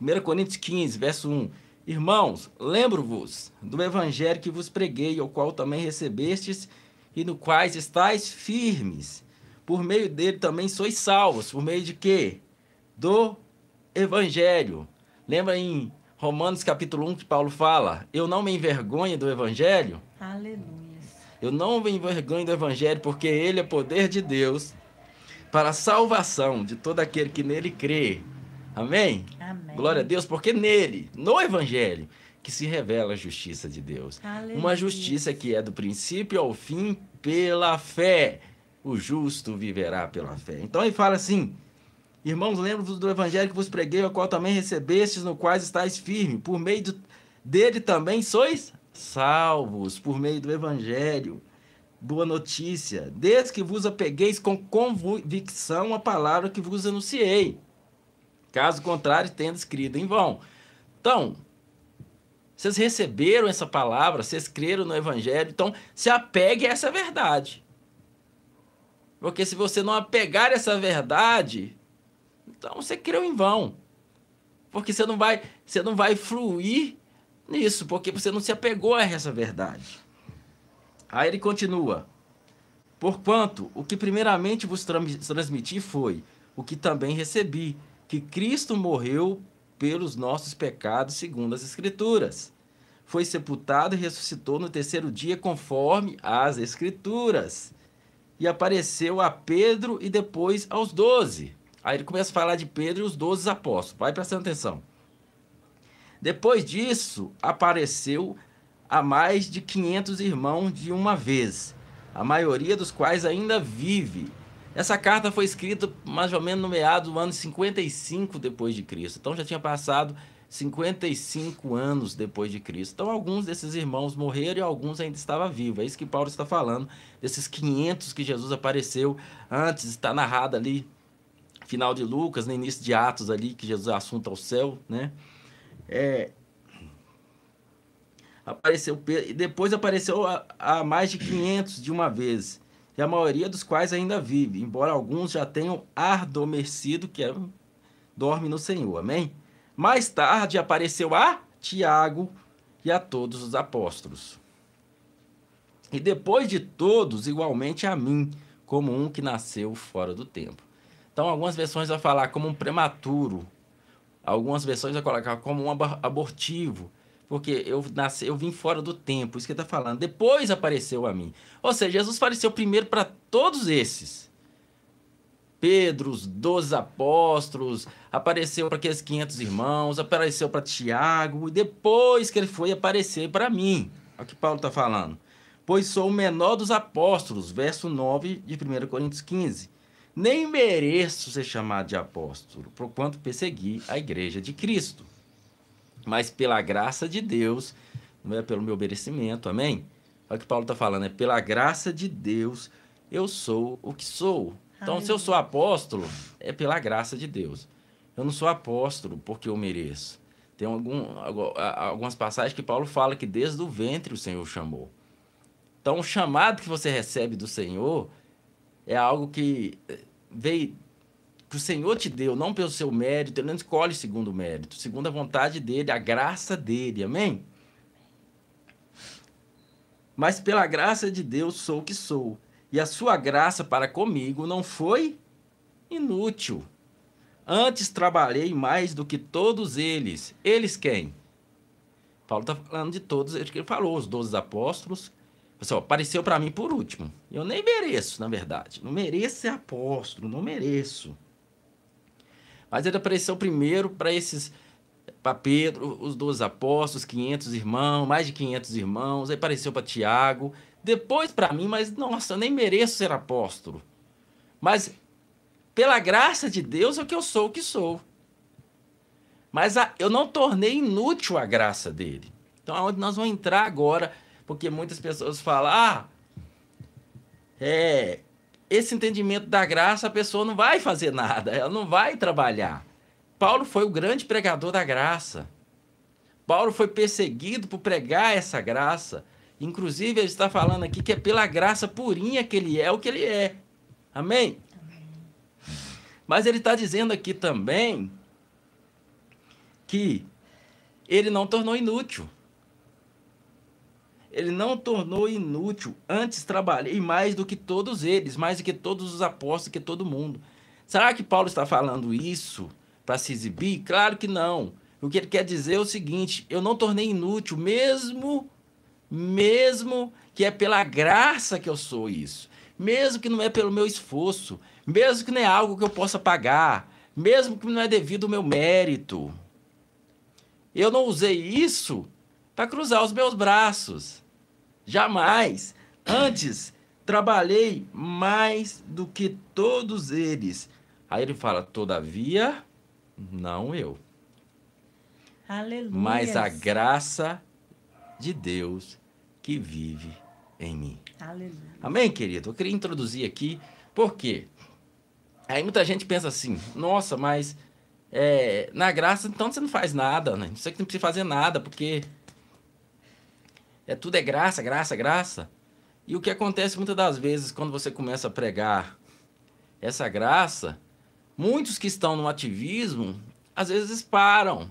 1 Coríntios 15, verso 1. Irmãos, lembro-vos do evangelho que vos preguei, o qual também recebestes e no quais estáis firmes. Por meio dele também sois salvos. Por meio de quê? Do evangelho. Lembra em Romanos capítulo 1 que Paulo fala: Eu não me envergonho do evangelho? Aleluia. Eu não me envergonho do evangelho porque ele é poder de Deus para a salvação de todo aquele que nele crê. Amém? Amém. Glória a Deus, porque nele, no Evangelho, que se revela a justiça de Deus. Aleluia. Uma justiça que é do princípio ao fim pela fé. O justo viverá pela fé. Então ele fala assim: Irmãos, lembro-vos do evangelho que vos preguei, o qual também recebestes, no qual estáis firmes. Por meio dele também sois salvos, por meio do evangelho boa notícia, desde que vos apegueis com convicção a palavra que vos anunciei. Caso contrário, tendo escrito em vão. Então, vocês receberam essa palavra, vocês creram no evangelho, então se apegue a essa verdade. Porque se você não apegar essa verdade, então você creu em vão. Porque você não vai, você não vai fluir nisso, porque você não se apegou a essa verdade. Aí ele continua: Porquanto o que primeiramente vos transmiti foi o que também recebi, que Cristo morreu pelos nossos pecados, segundo as Escrituras. Foi sepultado e ressuscitou no terceiro dia, conforme as Escrituras. E apareceu a Pedro e depois aos doze. Aí ele começa a falar de Pedro e os doze apóstolos. Vai prestando atenção. Depois disso, apareceu a mais de 500 irmãos de uma vez, a maioria dos quais ainda vive. Essa carta foi escrita mais ou menos no meado do ano 55 depois de Cristo. Então já tinha passado 55 anos depois de Cristo. Então alguns desses irmãos morreram e alguns ainda estavam vivos. É isso que Paulo está falando, desses 500 que Jesus apareceu antes, está narrado ali final de Lucas, no início de Atos ali, que Jesus assunta ao céu, né? É, apareceu e depois apareceu a, a, mais de 500 de uma vez, e a maioria dos quais ainda vive, embora alguns já tenham adormecido, que é dorme no Senhor. Amém? Mais tarde apareceu a Tiago e a todos os apóstolos. E depois de todos, igualmente a mim, como um que nasceu fora do tempo. Então, algumas versões vão falar como um prematuro, algumas versões vão colocar como um abortivo, porque eu nasci, eu vim fora do tempo, isso que ele está falando. Depois apareceu a mim. Ou seja, Jesus apareceu primeiro para todos esses. Pedro, os doze apóstolos, apareceu para aqueles 500 irmãos, apareceu para Tiago, e depois que ele foi aparecer para mim. Olha o que Paulo está falando. Pois sou o menor dos apóstolos, verso 9 de 1 Coríntios 15. Nem mereço ser chamado de apóstolo, por quanto persegui a igreja de Cristo mas pela graça de Deus, não é pelo meu merecimento, amém? Olha o que Paulo está falando, é pela graça de Deus eu sou o que sou. Então, Ai, se eu sou apóstolo, é pela graça de Deus. Eu não sou apóstolo porque eu mereço. Tem algum, algumas passagens que Paulo fala que desde o ventre o Senhor chamou. Então, o chamado que você recebe do Senhor é algo que veio que o Senhor te deu, não pelo seu mérito, ele não escolhe segundo o mérito, segundo a vontade dele, a graça dele, amém? Mas pela graça de Deus sou o que sou, e a sua graça para comigo não foi inútil. Antes trabalhei mais do que todos eles. Eles quem? Paulo está falando de todos eles que ele falou, os doze apóstolos. Pessoal, apareceu para mim por último. Eu nem mereço, na verdade. Não mereço ser apóstolo, não mereço. Mas ele apareceu primeiro para esses, para Pedro, os 12 apóstolos, 500 irmãos, mais de 500 irmãos. Aí apareceu para Tiago. Depois para mim, mas nossa, eu nem mereço ser apóstolo. Mas pela graça de Deus é que eu sou o que sou. Mas a, eu não tornei inútil a graça dele. Então, aonde nós vamos entrar agora, porque muitas pessoas falam, ah, é, esse entendimento da graça, a pessoa não vai fazer nada, ela não vai trabalhar. Paulo foi o grande pregador da graça. Paulo foi perseguido por pregar essa graça. Inclusive, ele está falando aqui que é pela graça purinha que ele é o que ele é. Amém? Amém. Mas ele está dizendo aqui também que ele não tornou inútil. Ele não tornou inútil. Antes trabalhei mais do que todos eles, mais do que todos os apóstolos, que todo mundo. Será que Paulo está falando isso para se exibir? Claro que não. O que ele quer dizer é o seguinte: eu não tornei inútil, mesmo, mesmo que é pela graça que eu sou isso, mesmo que não é pelo meu esforço, mesmo que não é algo que eu possa pagar, mesmo que não é devido ao meu mérito. Eu não usei isso para cruzar os meus braços. Jamais. Antes, trabalhei mais do que todos eles. Aí ele fala: todavia, não eu. Aleluia. Mas a graça de Deus que vive em mim. Aleluia. Amém, querido? Eu queria introduzir aqui, por quê? Aí muita gente pensa assim: nossa, mas é, na graça, então você não faz nada, né? Você que não precisa fazer nada, porque é tudo é graça, graça, graça. E o que acontece muitas das vezes quando você começa a pregar essa graça, muitos que estão no ativismo, às vezes param.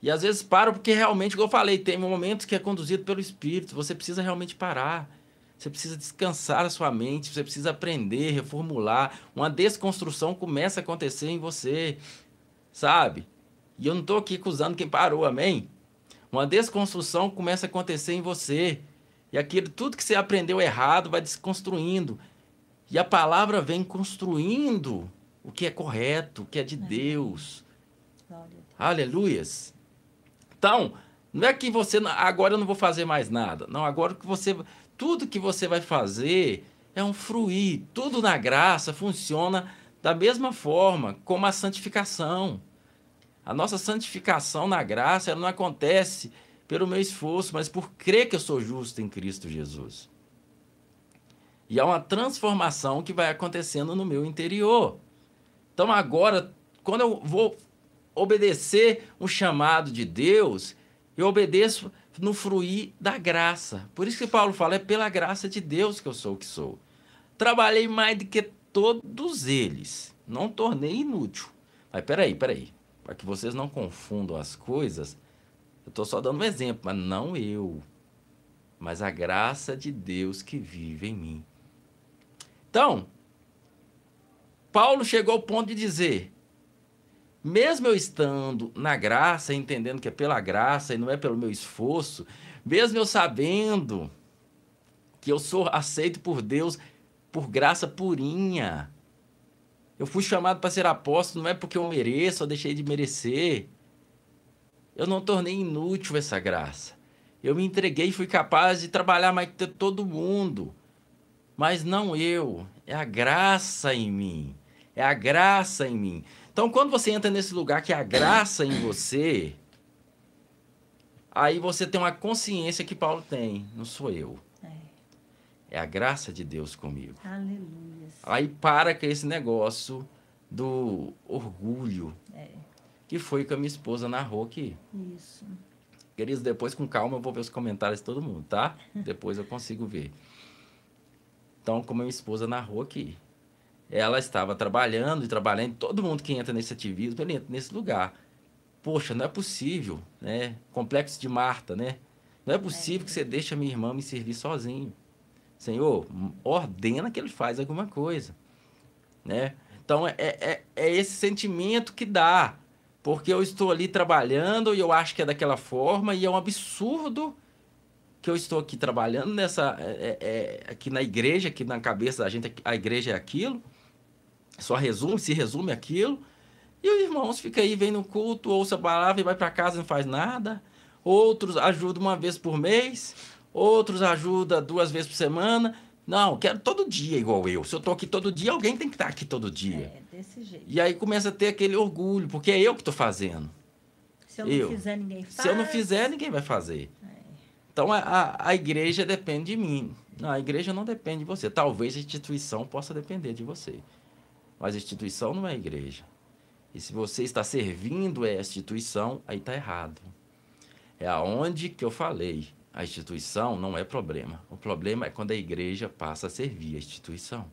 E às vezes param porque realmente, como eu falei, tem momentos que é conduzido pelo Espírito, você precisa realmente parar. Você precisa descansar a sua mente, você precisa aprender, reformular. Uma desconstrução começa a acontecer em você sabe? E eu não estou aqui acusando quem parou, amém? Uma desconstrução começa a acontecer em você. E aquilo, tudo que você aprendeu errado vai desconstruindo. E a palavra vem construindo o que é correto, o que é de Deus. Aleluias. Então, não é que você agora eu não vou fazer mais nada. Não, agora que você tudo que você vai fazer é um fruir. Tudo na graça funciona da mesma forma como a santificação. A nossa santificação na graça ela não acontece pelo meu esforço, mas por crer que eu sou justo em Cristo Jesus. E há uma transformação que vai acontecendo no meu interior. Então agora, quando eu vou obedecer um chamado de Deus, eu obedeço no fruir da graça. Por isso que Paulo fala, é pela graça de Deus que eu sou o que sou. Trabalhei mais do que todos eles. Não tornei inútil. Mas peraí, peraí. Para que vocês não confundam as coisas, eu estou só dando um exemplo, mas não eu. Mas a graça de Deus que vive em mim. Então, Paulo chegou ao ponto de dizer: mesmo eu estando na graça, entendendo que é pela graça e não é pelo meu esforço, mesmo eu sabendo que eu sou aceito por Deus por graça purinha. Eu fui chamado para ser apóstolo não é porque eu mereço ou deixei de merecer. Eu não tornei inútil essa graça. Eu me entreguei e fui capaz de trabalhar mais que todo mundo. Mas não eu, é a graça em mim. É a graça em mim. Então, quando você entra nesse lugar que é a graça em você, aí você tem uma consciência que Paulo tem, não sou eu. É a graça de Deus comigo. Aleluia. Aí para com esse negócio do orgulho. É. Que foi que a minha esposa narrou aqui. Isso. Queridos, depois com calma eu vou ver os comentários de todo mundo, tá? depois eu consigo ver. Então, como a minha esposa narrou aqui. Ela estava trabalhando e trabalhando. Todo mundo que entra nesse ativismo, ele entra nesse lugar. Poxa, não é possível, né? Complexo de Marta, né? Não é possível é. que você deixe a minha irmã me servir sozinho. Senhor, ordena que ele faz alguma coisa, né? Então, é, é, é esse sentimento que dá, porque eu estou ali trabalhando e eu acho que é daquela forma e é um absurdo que eu estou aqui trabalhando nessa é, é, é aqui na igreja, aqui na cabeça da gente, a igreja é aquilo, só resume, se resume aquilo, e os irmãos ficam aí, vem no culto, ouça a palavra e vai para casa e não faz nada. Outros ajudam uma vez por mês, outros ajudam duas vezes por semana. Não, quero todo dia igual eu. Se eu estou aqui todo dia, alguém tem que estar aqui todo dia. É, desse jeito. E aí começa a ter aquele orgulho, porque é eu que estou fazendo. Se eu não eu. fizer, ninguém faz. Se eu não fizer, ninguém vai fazer. É. Então a, a, a igreja depende de mim. Não, a igreja não depende de você. Talvez a instituição possa depender de você. Mas a instituição não é a igreja. E se você está servindo a instituição, aí está errado. É aonde que eu falei. A instituição não é problema. O problema é quando a igreja passa a servir a instituição.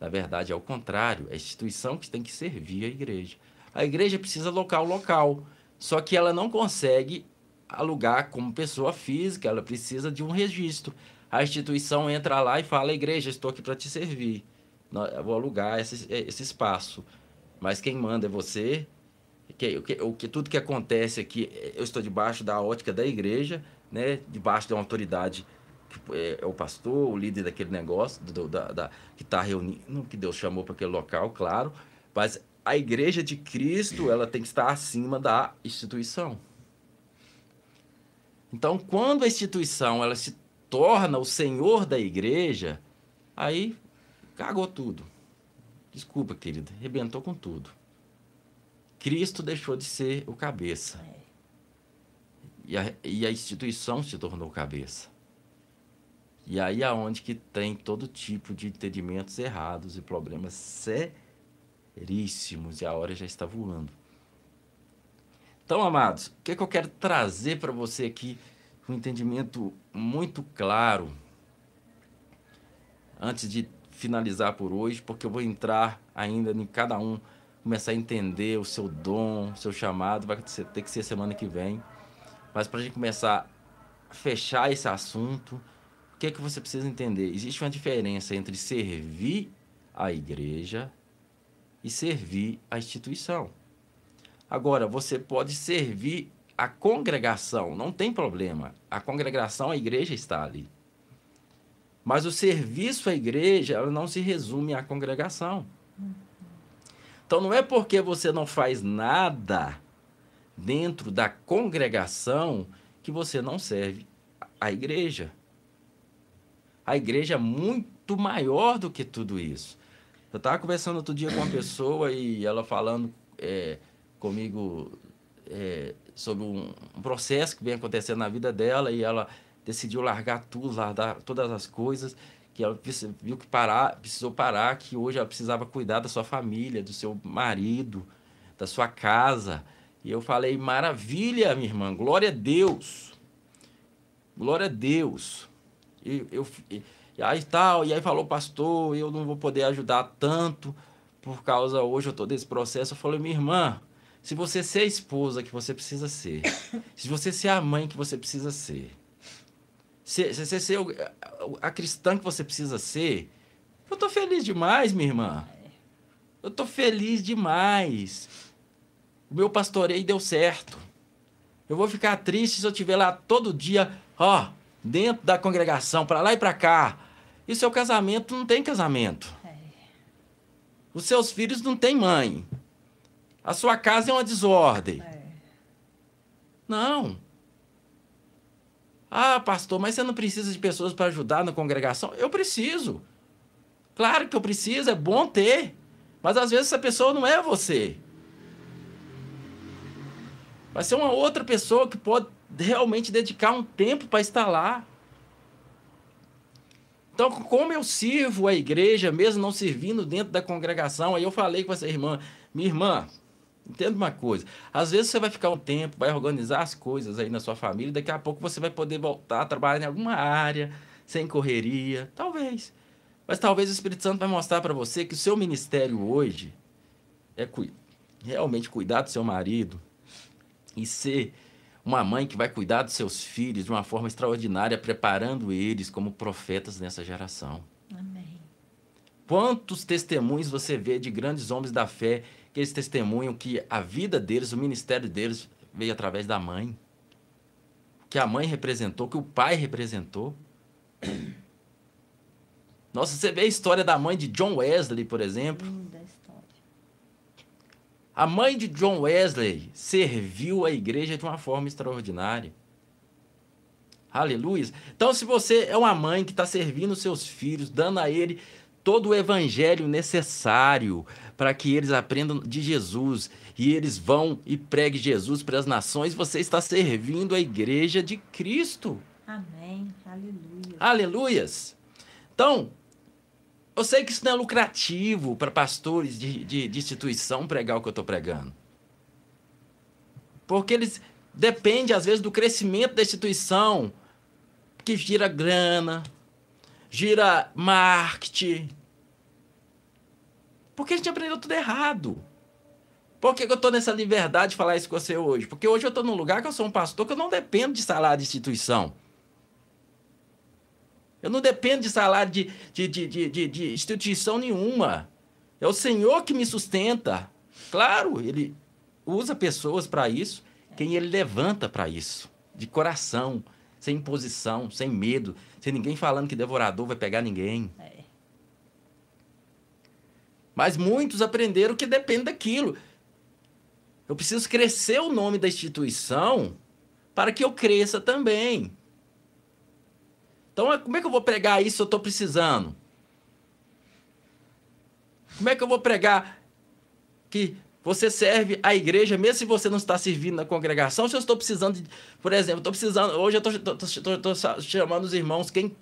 Na verdade, é o contrário. É a instituição que tem que servir a igreja. A igreja precisa local local. Só que ela não consegue alugar como pessoa física, ela precisa de um registro. A instituição entra lá e fala: igreja, estou aqui para te servir. Eu vou alugar esse, esse espaço. Mas quem manda é você. Que, que, que tudo que acontece aqui, eu estou debaixo da ótica da igreja, né? debaixo de uma autoridade que é, é o pastor, o líder daquele negócio, do, da, da, que está reunindo, que Deus chamou para aquele local, claro. Mas a igreja de Cristo, ela tem que estar acima da instituição. Então, quando a instituição ela se torna o senhor da igreja, aí cagou tudo. Desculpa, querida, arrebentou com tudo. Cristo deixou de ser o cabeça. É. E a, e a instituição se tornou cabeça. E aí aonde que tem todo tipo de entendimentos errados e problemas seríssimos e a hora já está voando. Então, amados, o que, é que eu quero trazer para você aqui um entendimento muito claro antes de finalizar por hoje, porque eu vou entrar ainda em cada um, começar a entender o seu dom, o seu chamado, vai ter que ser semana que vem. Mas para a gente começar a fechar esse assunto, o que é que você precisa entender? Existe uma diferença entre servir a igreja e servir a instituição. Agora, você pode servir a congregação, não tem problema. A congregação, a igreja está ali. Mas o serviço à igreja, ela não se resume à congregação. Então, não é porque você não faz nada dentro da congregação que você não serve a igreja. A igreja é muito maior do que tudo isso. Eu estava conversando outro dia com uma pessoa e ela falando é, comigo é, sobre um, um, processo que vem acontecendo na vida dela e ela decidiu largar tudo, largar todas as coisas que ela viu que parar, precisou parar, que hoje ela precisava cuidar da sua família, do seu marido, da sua casa. E eu falei, maravilha, minha irmã, glória a Deus. Glória a Deus. E eu, e aí tal, e aí falou, pastor, eu não vou poder ajudar tanto por causa hoje eu estou desse processo. Eu falei, minha irmã, se você ser a esposa que você precisa ser, se você ser a mãe que você precisa ser, se você ser a cristã que você precisa ser, eu estou feliz demais, minha irmã. Eu estou feliz demais. O meu pastoreio deu certo. Eu vou ficar triste se eu estiver lá todo dia, ó, dentro da congregação, para lá e para cá, e seu casamento não tem casamento. É. Os seus filhos não têm mãe. A sua casa é uma desordem. É. Não. Ah, pastor, mas você não precisa de pessoas para ajudar na congregação? Eu preciso. Claro que eu preciso, é bom ter. Mas às vezes essa pessoa não é você. Vai ser uma outra pessoa que pode realmente dedicar um tempo para estar lá. Então, como eu sirvo a igreja, mesmo não servindo dentro da congregação, aí eu falei com essa irmã, minha irmã, entenda uma coisa, às vezes você vai ficar um tempo, vai organizar as coisas aí na sua família, daqui a pouco você vai poder voltar a trabalhar em alguma área, sem correria, talvez. Mas talvez o Espírito Santo vai mostrar para você que o seu ministério hoje é realmente cuidar do seu marido e ser uma mãe que vai cuidar dos seus filhos de uma forma extraordinária, preparando eles como profetas nessa geração. Amém. Quantos testemunhos você vê de grandes homens da fé que eles testemunham que a vida deles, o ministério deles veio através da mãe? Que a mãe representou, que o pai representou? Nossa, você vê a história da mãe de John Wesley, por exemplo. Linda a mãe de John Wesley serviu a igreja de uma forma extraordinária. Aleluia. Então, se você é uma mãe que está servindo seus filhos, dando a ele todo o evangelho necessário para que eles aprendam de Jesus e eles vão e preguem Jesus para as nações, você está servindo a igreja de Cristo. Amém. Aleluia. Aleluias. Então, eu sei que isso não é lucrativo para pastores de, de, de instituição pregar o que eu estou pregando. Porque eles dependem, às vezes, do crescimento da instituição, que gira grana, gira marketing. Porque a gente aprendeu tudo errado. Por que, eu estou nessa liberdade de falar isso com você hoje? Porque hoje eu estou num lugar que eu sou um pastor que eu não dependo de salário de instituição. Eu não dependo de salário de, de, de, de, de instituição nenhuma. É o Senhor que me sustenta. Claro, Ele usa pessoas para isso, quem Ele levanta para isso. De coração, sem imposição, sem medo, sem ninguém falando que devorador vai pegar ninguém. É. Mas muitos aprenderam que depende daquilo. Eu preciso crescer o nome da instituição para que eu cresça também. Então, como é que eu vou pregar isso se eu estou precisando? Como é que eu vou pregar que você serve a igreja, mesmo se você não está servindo na congregação? Se eu estou precisando, de, por exemplo, estou precisando, hoje eu estou chamando os irmãos, quem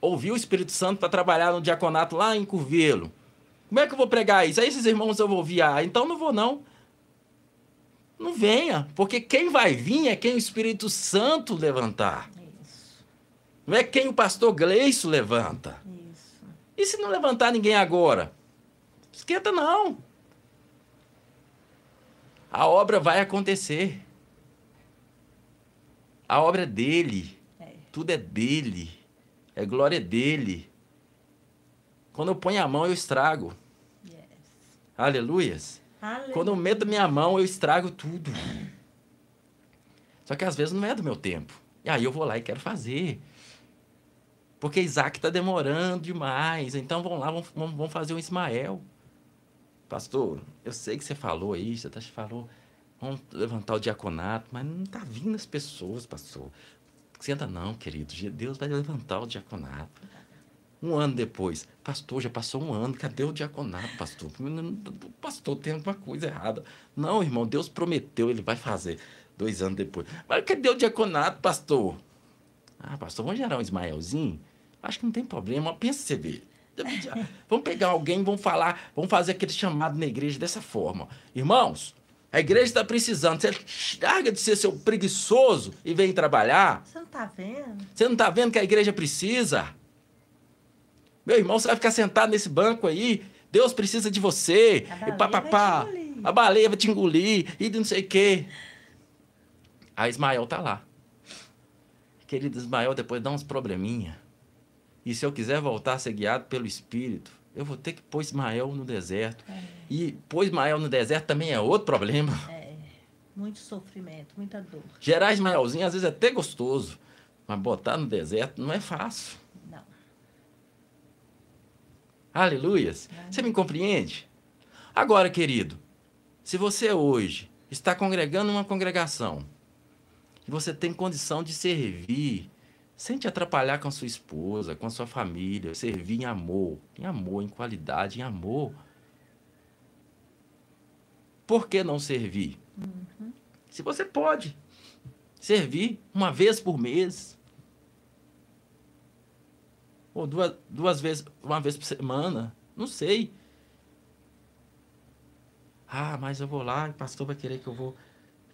ouviu o Espírito Santo para trabalhar no diaconato lá em Curvelo. Como é que eu vou pregar isso? Aí esses irmãos eu vou ouvir, ah, então não vou não. Não venha, porque quem vai vir é quem o Espírito Santo levantar. Não é quem o pastor Gleiço levanta. Isso. E se não levantar ninguém agora? Esquenta não. A obra vai acontecer. A obra é dele. É. Tudo é dele. É glória dele. Quando eu ponho a mão, eu estrago. Yes. Aleluias. Aleluia. Quando eu meto minha mão, eu estrago tudo. Só que às vezes não é do meu tempo. E aí eu vou lá e quero fazer. Porque Isaac está demorando demais. Então vamos lá, vamos, vamos fazer um Ismael. Pastor, eu sei que você falou aí, você tá- falou, vamos levantar o diaconato, mas não está vindo as pessoas, pastor. Senta não, querido. Deus vai levantar o diaconato. Um ano depois, pastor, já passou um ano, cadê o diaconato, pastor? Pastor tem alguma coisa errada. Não, irmão, Deus prometeu, ele vai fazer. Dois anos depois. Mas cadê o diaconato, pastor? Ah, pastor, vamos gerar um Ismaelzinho? Acho que não tem problema, pensa você ver. Vamos pegar alguém, vamos falar, vamos fazer aquele chamado na igreja dessa forma. Irmãos, a igreja está precisando. Você larga de ser seu preguiçoso e vem trabalhar. Você não tá vendo? Você não está vendo que a igreja precisa? Meu irmão, você vai ficar sentado nesse banco aí. Deus precisa de você. A E papapá. A baleia vai te engolir. E não sei o quê. A Ismael tá lá. Querido Ismael, depois dá uns probleminha. E se eu quiser voltar a ser guiado pelo Espírito, eu vou ter que pôr Ismael no deserto. E pôr Ismael no deserto também é outro problema. É. Muito sofrimento, muita dor. Gerar Ismaelzinho às vezes é até gostoso. Mas botar no deserto não é fácil. Não. Aleluias. Você me compreende? Agora, querido, se você hoje está congregando uma congregação e você tem condição de servir, sem te atrapalhar com a sua esposa, com a sua família, servir em amor, em amor, em qualidade, em amor. Por que não servir? Se você pode servir uma vez por mês, ou duas, duas vezes, uma vez por semana, não sei. Ah, mas eu vou lá, o pastor vai querer que eu vou,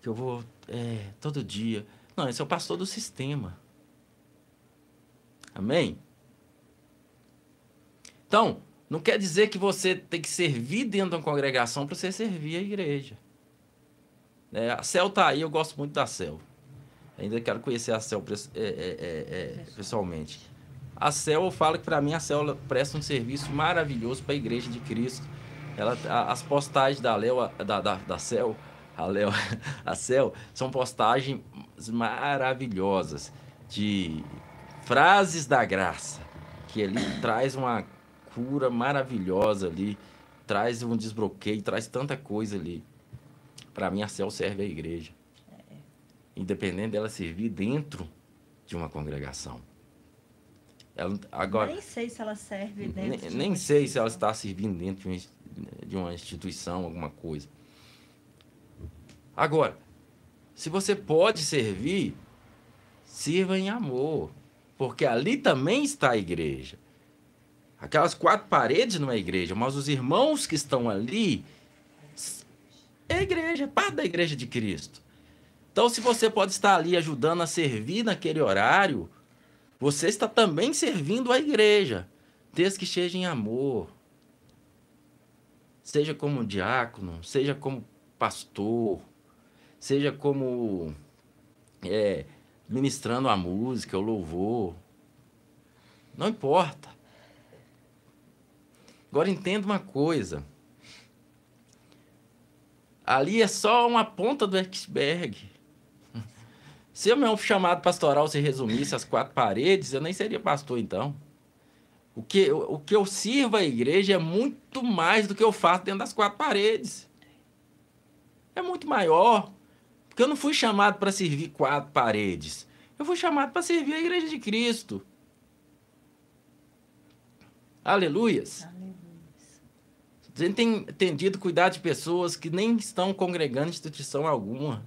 que eu vou é, todo dia. Não, esse é o pastor do sistema. Amém? Então, não quer dizer que você tem que servir dentro de uma congregação para você servir a igreja. É, a Cel tá aí, eu gosto muito da Cel. Ainda quero conhecer a Cel é, é, é, é, pessoalmente. A Cel, eu falo que para mim a Cel presta um serviço maravilhoso para a igreja de Cristo. Ela, as postagens da Léo, da, da, da Cel, a Léo, a Cel, são postagens maravilhosas de frases da graça, que ali traz uma cura maravilhosa ali, traz um desbloqueio, traz tanta coisa ali. Para mim, a Cel serve a igreja. Independente dela servir dentro de uma congregação. Ela, agora, nem sei se ela serve dentro nem, de nem sei se ela está servindo dentro de uma instituição, alguma coisa. Agora, se você pode servir, sirva em amor, porque ali também está a igreja. Aquelas quatro paredes não é igreja, mas os irmãos que estão ali é a igreja, é parte da igreja de Cristo. Então, se você pode estar ali ajudando a servir naquele horário, você está também servindo a igreja, desde que seja em amor. Seja como diácono, seja como pastor, seja como é, ministrando a música, o louvor. Não importa. Agora entenda uma coisa. Ali é só uma ponta do iceberg. Se o meu chamado pastoral se resumisse às quatro paredes, eu nem seria pastor então. O que, o que eu sirvo à igreja é muito mais do que eu faço dentro das quatro paredes. É muito maior. Porque eu não fui chamado para servir quatro paredes. Eu fui chamado para servir a igreja de Cristo. Aleluias. Aleluia. A gente tem entendido cuidar de pessoas que nem estão congregando em instituição alguma.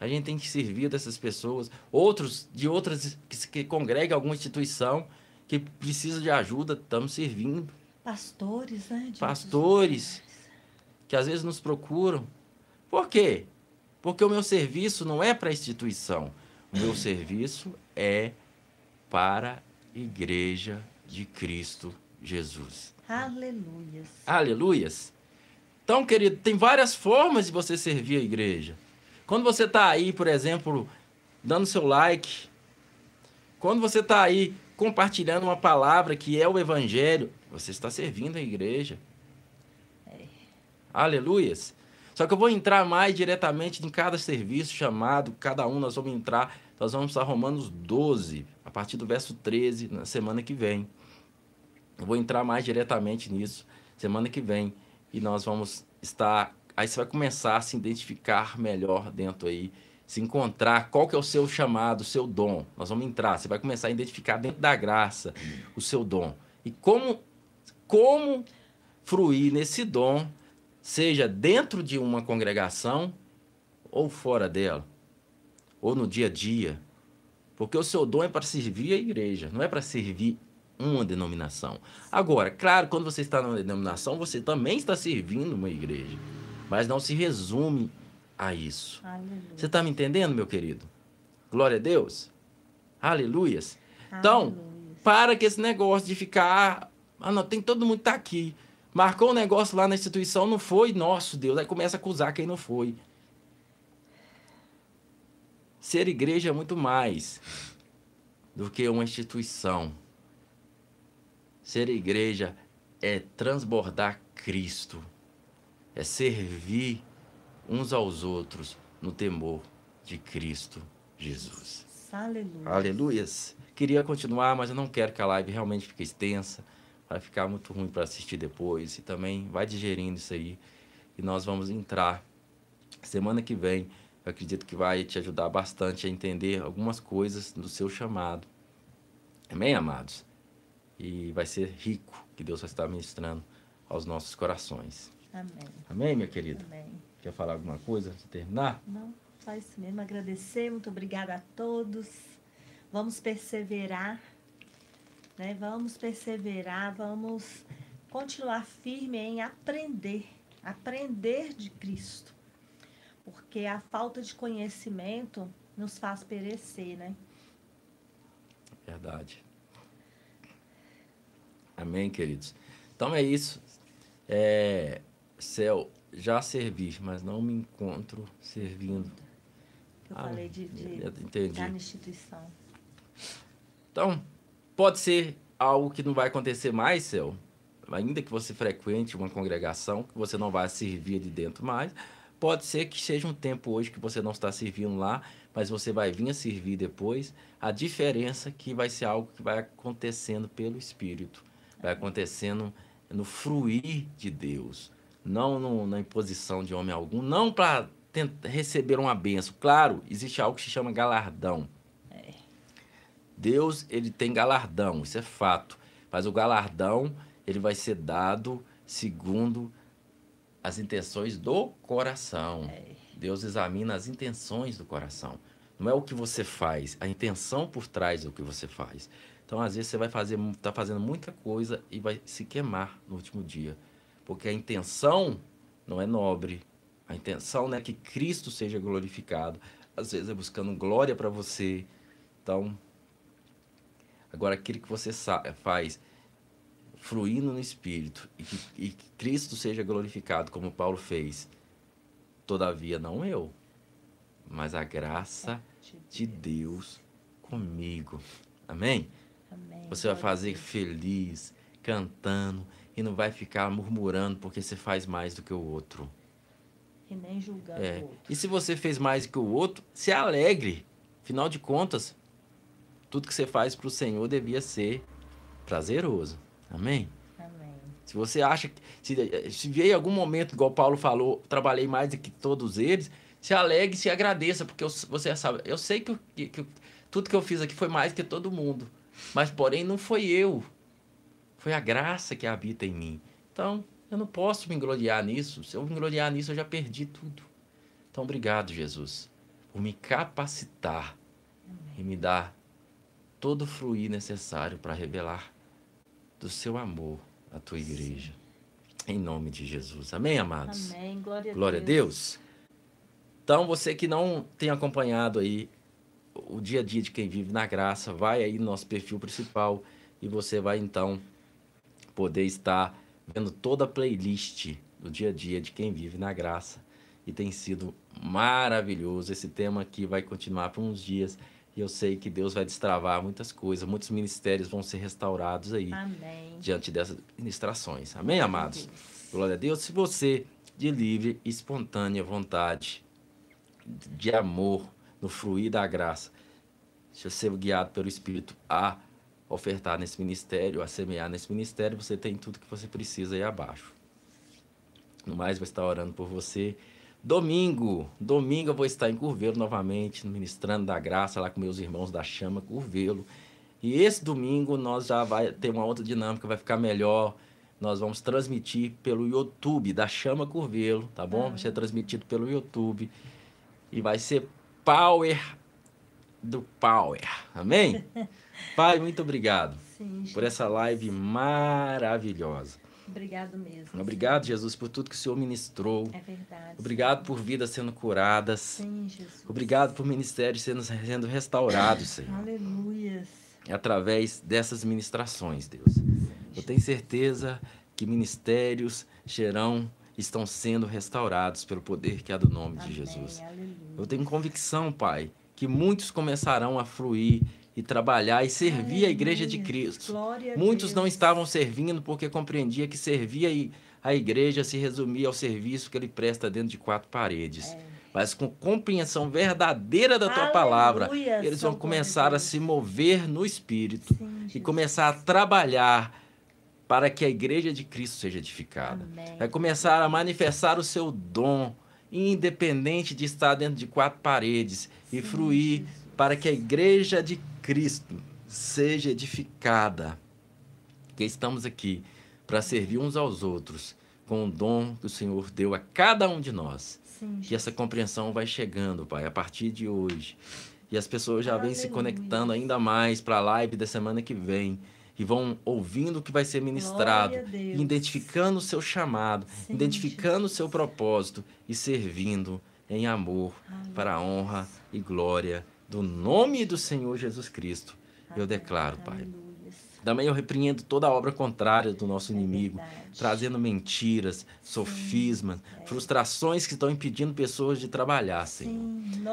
A gente tem que servir dessas pessoas. Outros de outras que, que congregam em alguma instituição que precisa de ajuda, estamos servindo. Pastores, né? de Pastores. Que às vezes nos procuram. Por quê? Porque o meu serviço não é para a instituição. O meu serviço é para a igreja de Cristo Jesus. Aleluias. Aleluias. Então, querido, tem várias formas de você servir a igreja. Quando você está aí, por exemplo, dando seu like, quando você está aí compartilhando uma palavra que é o evangelho, você está servindo a igreja. Aleluias. Só que eu vou entrar mais diretamente em cada serviço chamado, cada um nós vamos entrar, nós vamos para Romanos 12, a partir do verso 13, na semana que vem. Eu vou entrar mais diretamente nisso semana que vem e nós vamos estar. Aí você vai começar a se identificar melhor dentro aí, se encontrar qual que é o seu chamado, o seu dom. Nós vamos entrar, você vai começar a identificar dentro da graça o seu dom e como como fruir nesse dom, seja dentro de uma congregação ou fora dela, ou no dia a dia. Porque o seu dom é para servir a igreja, não é para servir uma denominação. Agora, claro, quando você está numa denominação, você também está servindo uma igreja. Mas não se resume a isso. Aleluia. Você está me entendendo, meu querido? Glória a Deus. Aleluias. Então, Aleluias. para que esse negócio de ficar. Ah, não, tem todo mundo tá aqui. Marcou um negócio lá na instituição, não foi nosso Deus. Aí começa a acusar quem não foi. Ser igreja é muito mais do que uma instituição. Ser igreja é transbordar Cristo, é servir uns aos outros no temor de Cristo Jesus. Aleluia. Aleluias. Queria continuar, mas eu não quero que a live realmente fique extensa. Vai ficar muito ruim para assistir depois. E também vai digerindo isso aí. E nós vamos entrar semana que vem. Eu acredito que vai te ajudar bastante a entender algumas coisas do seu chamado. Amém, amados? E vai ser rico que Deus vai estar ministrando aos nossos corações. Amém. Amém, minha querida? Amém. Quer falar alguma coisa antes de terminar? Não, só isso mesmo. Agradecer, muito obrigada a todos. Vamos perseverar, né? Vamos perseverar, vamos continuar firme em aprender, aprender de Cristo. Porque a falta de conhecimento nos faz perecer, né? Verdade. Amém, queridos. Então é isso. É, céu, já servi, mas não me encontro servindo. Eu Ah, falei de, de eu entendi. estar na instituição. Então, pode ser algo que não vai acontecer mais, céu. Ainda que você frequente uma congregação, que você não vai servir de dentro mais. Pode ser que seja um tempo hoje que você não está servindo lá, mas você vai vir a servir depois. A diferença é que vai ser algo que vai acontecendo pelo Espírito. Vai acontecendo no fruir de Deus. Não no- na imposição de homem algum. Não para receber uma benção. Claro, existe algo que se chama galardão. Deus, ele tem galardão, isso é fato. Mas o galardão, ele vai ser dado segundo as intenções do coração. É. Deus examina as intenções do coração. Não é o que você faz, a intenção por trás do que você faz. Então, às vezes, você vai fazer, tá fazendo muita coisa e vai se queimar no último dia. Porque a intenção não é nobre. A intenção não é que Cristo seja glorificado. Às vezes é buscando glória para você. Então, agora aquilo que você faz fluindo no Espírito e que, e que Cristo seja glorificado, como Paulo fez. Todavia, não eu, mas a graça de Deus comigo. Amém? Amém. Você vai fazer feliz, cantando, e não vai ficar murmurando porque você faz mais do que o outro. E nem julgando É. o outro. E se você fez mais do que o outro, se alegre. Afinal de contas, tudo que você faz para o Senhor devia ser prazeroso. Amém? Amém. Se você acha que. Se, se vier em algum momento, igual Paulo falou, trabalhei mais do que todos eles, se alegre e se agradeça, porque eu- você sabe, eu sei que, que- que tudo que eu fiz aqui foi mais que todo mundo. Mas, porém, não foi eu. Foi a graça que habita em mim. Então, eu não posso me gloriar nisso. Se eu me gloriar nisso, eu já perdi tudo. Então, obrigado, Jesus, por me capacitar e me dar todo o fluir necessário para revelar do seu amor à tua igreja. Em nome de Jesus. Amém, amados? Amém. Glória a Glória a Deus. Então, você que não tem acompanhado aí o dia a dia de quem vive na graça, vai aí no nosso perfil principal e você vai então poder estar vendo toda a playlist do dia a dia de quem vive na graça. E tem sido maravilhoso. Esse tema aqui vai continuar por uns dias e eu sei que Deus vai destravar muitas coisas, muitos ministérios vão ser restaurados aí Amém. diante dessas ministrações. Amém, Glória amados? Glória a Deus. Se você, de livre e espontânea vontade, de amor, no fluir da graça, se você é guiado pelo Espírito a ofertar nesse ministério, a semear nesse ministério, você tem tudo que você precisa aí abaixo. No mais, vou estar orando por você. Domingo, domingo eu vou estar em Curvelo novamente, ministrando da graça lá com meus irmãos da Chama Curvelo. E esse domingo nós já vai ter uma outra dinâmica, vai ficar melhor. Nós vamos transmitir pelo YouTube da Chama Curvelo, tá bom? Vai ser transmitido pelo YouTube. E vai ser Power do Power. Amém? Pai, muito obrigado Sim, por essa live maravilhosa. Obrigado mesmo. Obrigado, Jesus, por tudo que o Senhor ministrou. É verdade. Obrigado por vidas sendo curadas. Sim, Jesus. Obrigado por ministérios sendo, sendo restaurados, Senhor. Aleluias. Através dessas ministrações, Deus. Eu tenho certeza que ministérios serão, estão sendo restaurados pelo poder que há do nome de Amém. Jesus. Aleluia. Eu tenho convicção, Pai, que muitos começarão a fluir e trabalhar e servir a igreja de Aleluia. Cristo. Muitos não estavam servindo porque compreendia que servir a igreja se resumia ao serviço que ele presta dentro de quatro paredes. É. Mas com compreensão verdadeira da tua palavra, Aleluia, eles vão começar a se mover no espírito Sim, e começar a trabalhar para que a igreja de Cristo seja edificada. Amém. Vai começar a manifestar o seu dom, independente de estar dentro de quatro paredes, e Sim, fluir Jesus. para que a igreja de Cristo seja edificada. Que estamos aqui para servir uns aos outros com o dom que o Senhor deu a cada um de nós. Sim, Que essa compreensão vai chegando, Pai, a partir de hoje. E as pessoas já vêm se conectando ainda mais para a live da semana que vem. E vão ouvindo o que vai ser ministrado, identificando o seu chamado, Sim, identificando o seu propósito e servindo em amor para a honra e glória do nome do Senhor Jesus Cristo. Eu declaro, Pai. Também eu repreendo toda a obra contrária do nosso É inimigo, trazendo mentiras, sofismas, frustrações que estão impedindo pessoas de trabalhar, Senhor.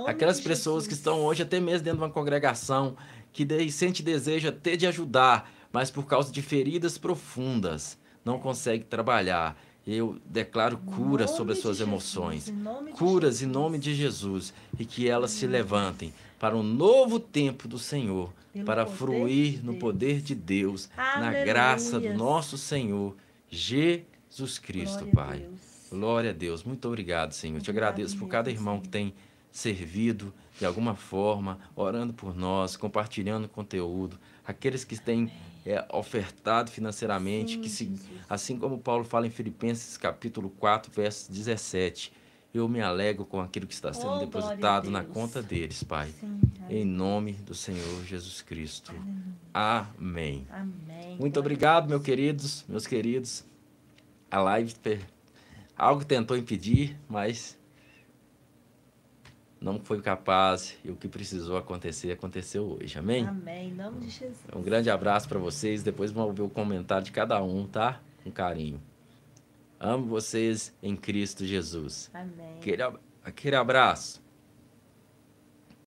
Aquelas pessoas que estão hoje até mesmo dentro de uma congregação, que sente desejo até de ajudar, mas por causa de feridas profundas, não consegue trabalhar. Eu declaro cura sobre as suas emoções. Curas em nome de Jesus e que elas se levantem para um novo tempo do Senhor, Pelo para fruir de no poder de Deus, na Aleluias. graça do nosso Senhor Jesus Cristo, Glória Pai. Glória a Deus. Muito obrigado, Senhor. Eu te Obrigado agradeço por cada irmão Senhor. que tem servido de alguma forma, orando por nós, compartilhando conteúdo, aqueles que têm é, ofertado financeiramente, Sim, que se, assim como Paulo fala em Filipenses capítulo 4, verso 17, eu me alegro com aquilo que está sendo Oh, depositado na conta deles, Pai. Sim, Em nome do Senhor Jesus Cristo. Amém. Amém. Muito obrigado, meus queridos, meus queridos. A live algo tentou impedir, mas não foi capaz e o que precisou acontecer aconteceu hoje. Amém? Amém. Em nome de Jesus. Um grande abraço para vocês. Depois vamos ouvir o comentário de cada um, tá? Com carinho. Amo vocês em Cristo Jesus. Amém. Aquele, aquele abraço.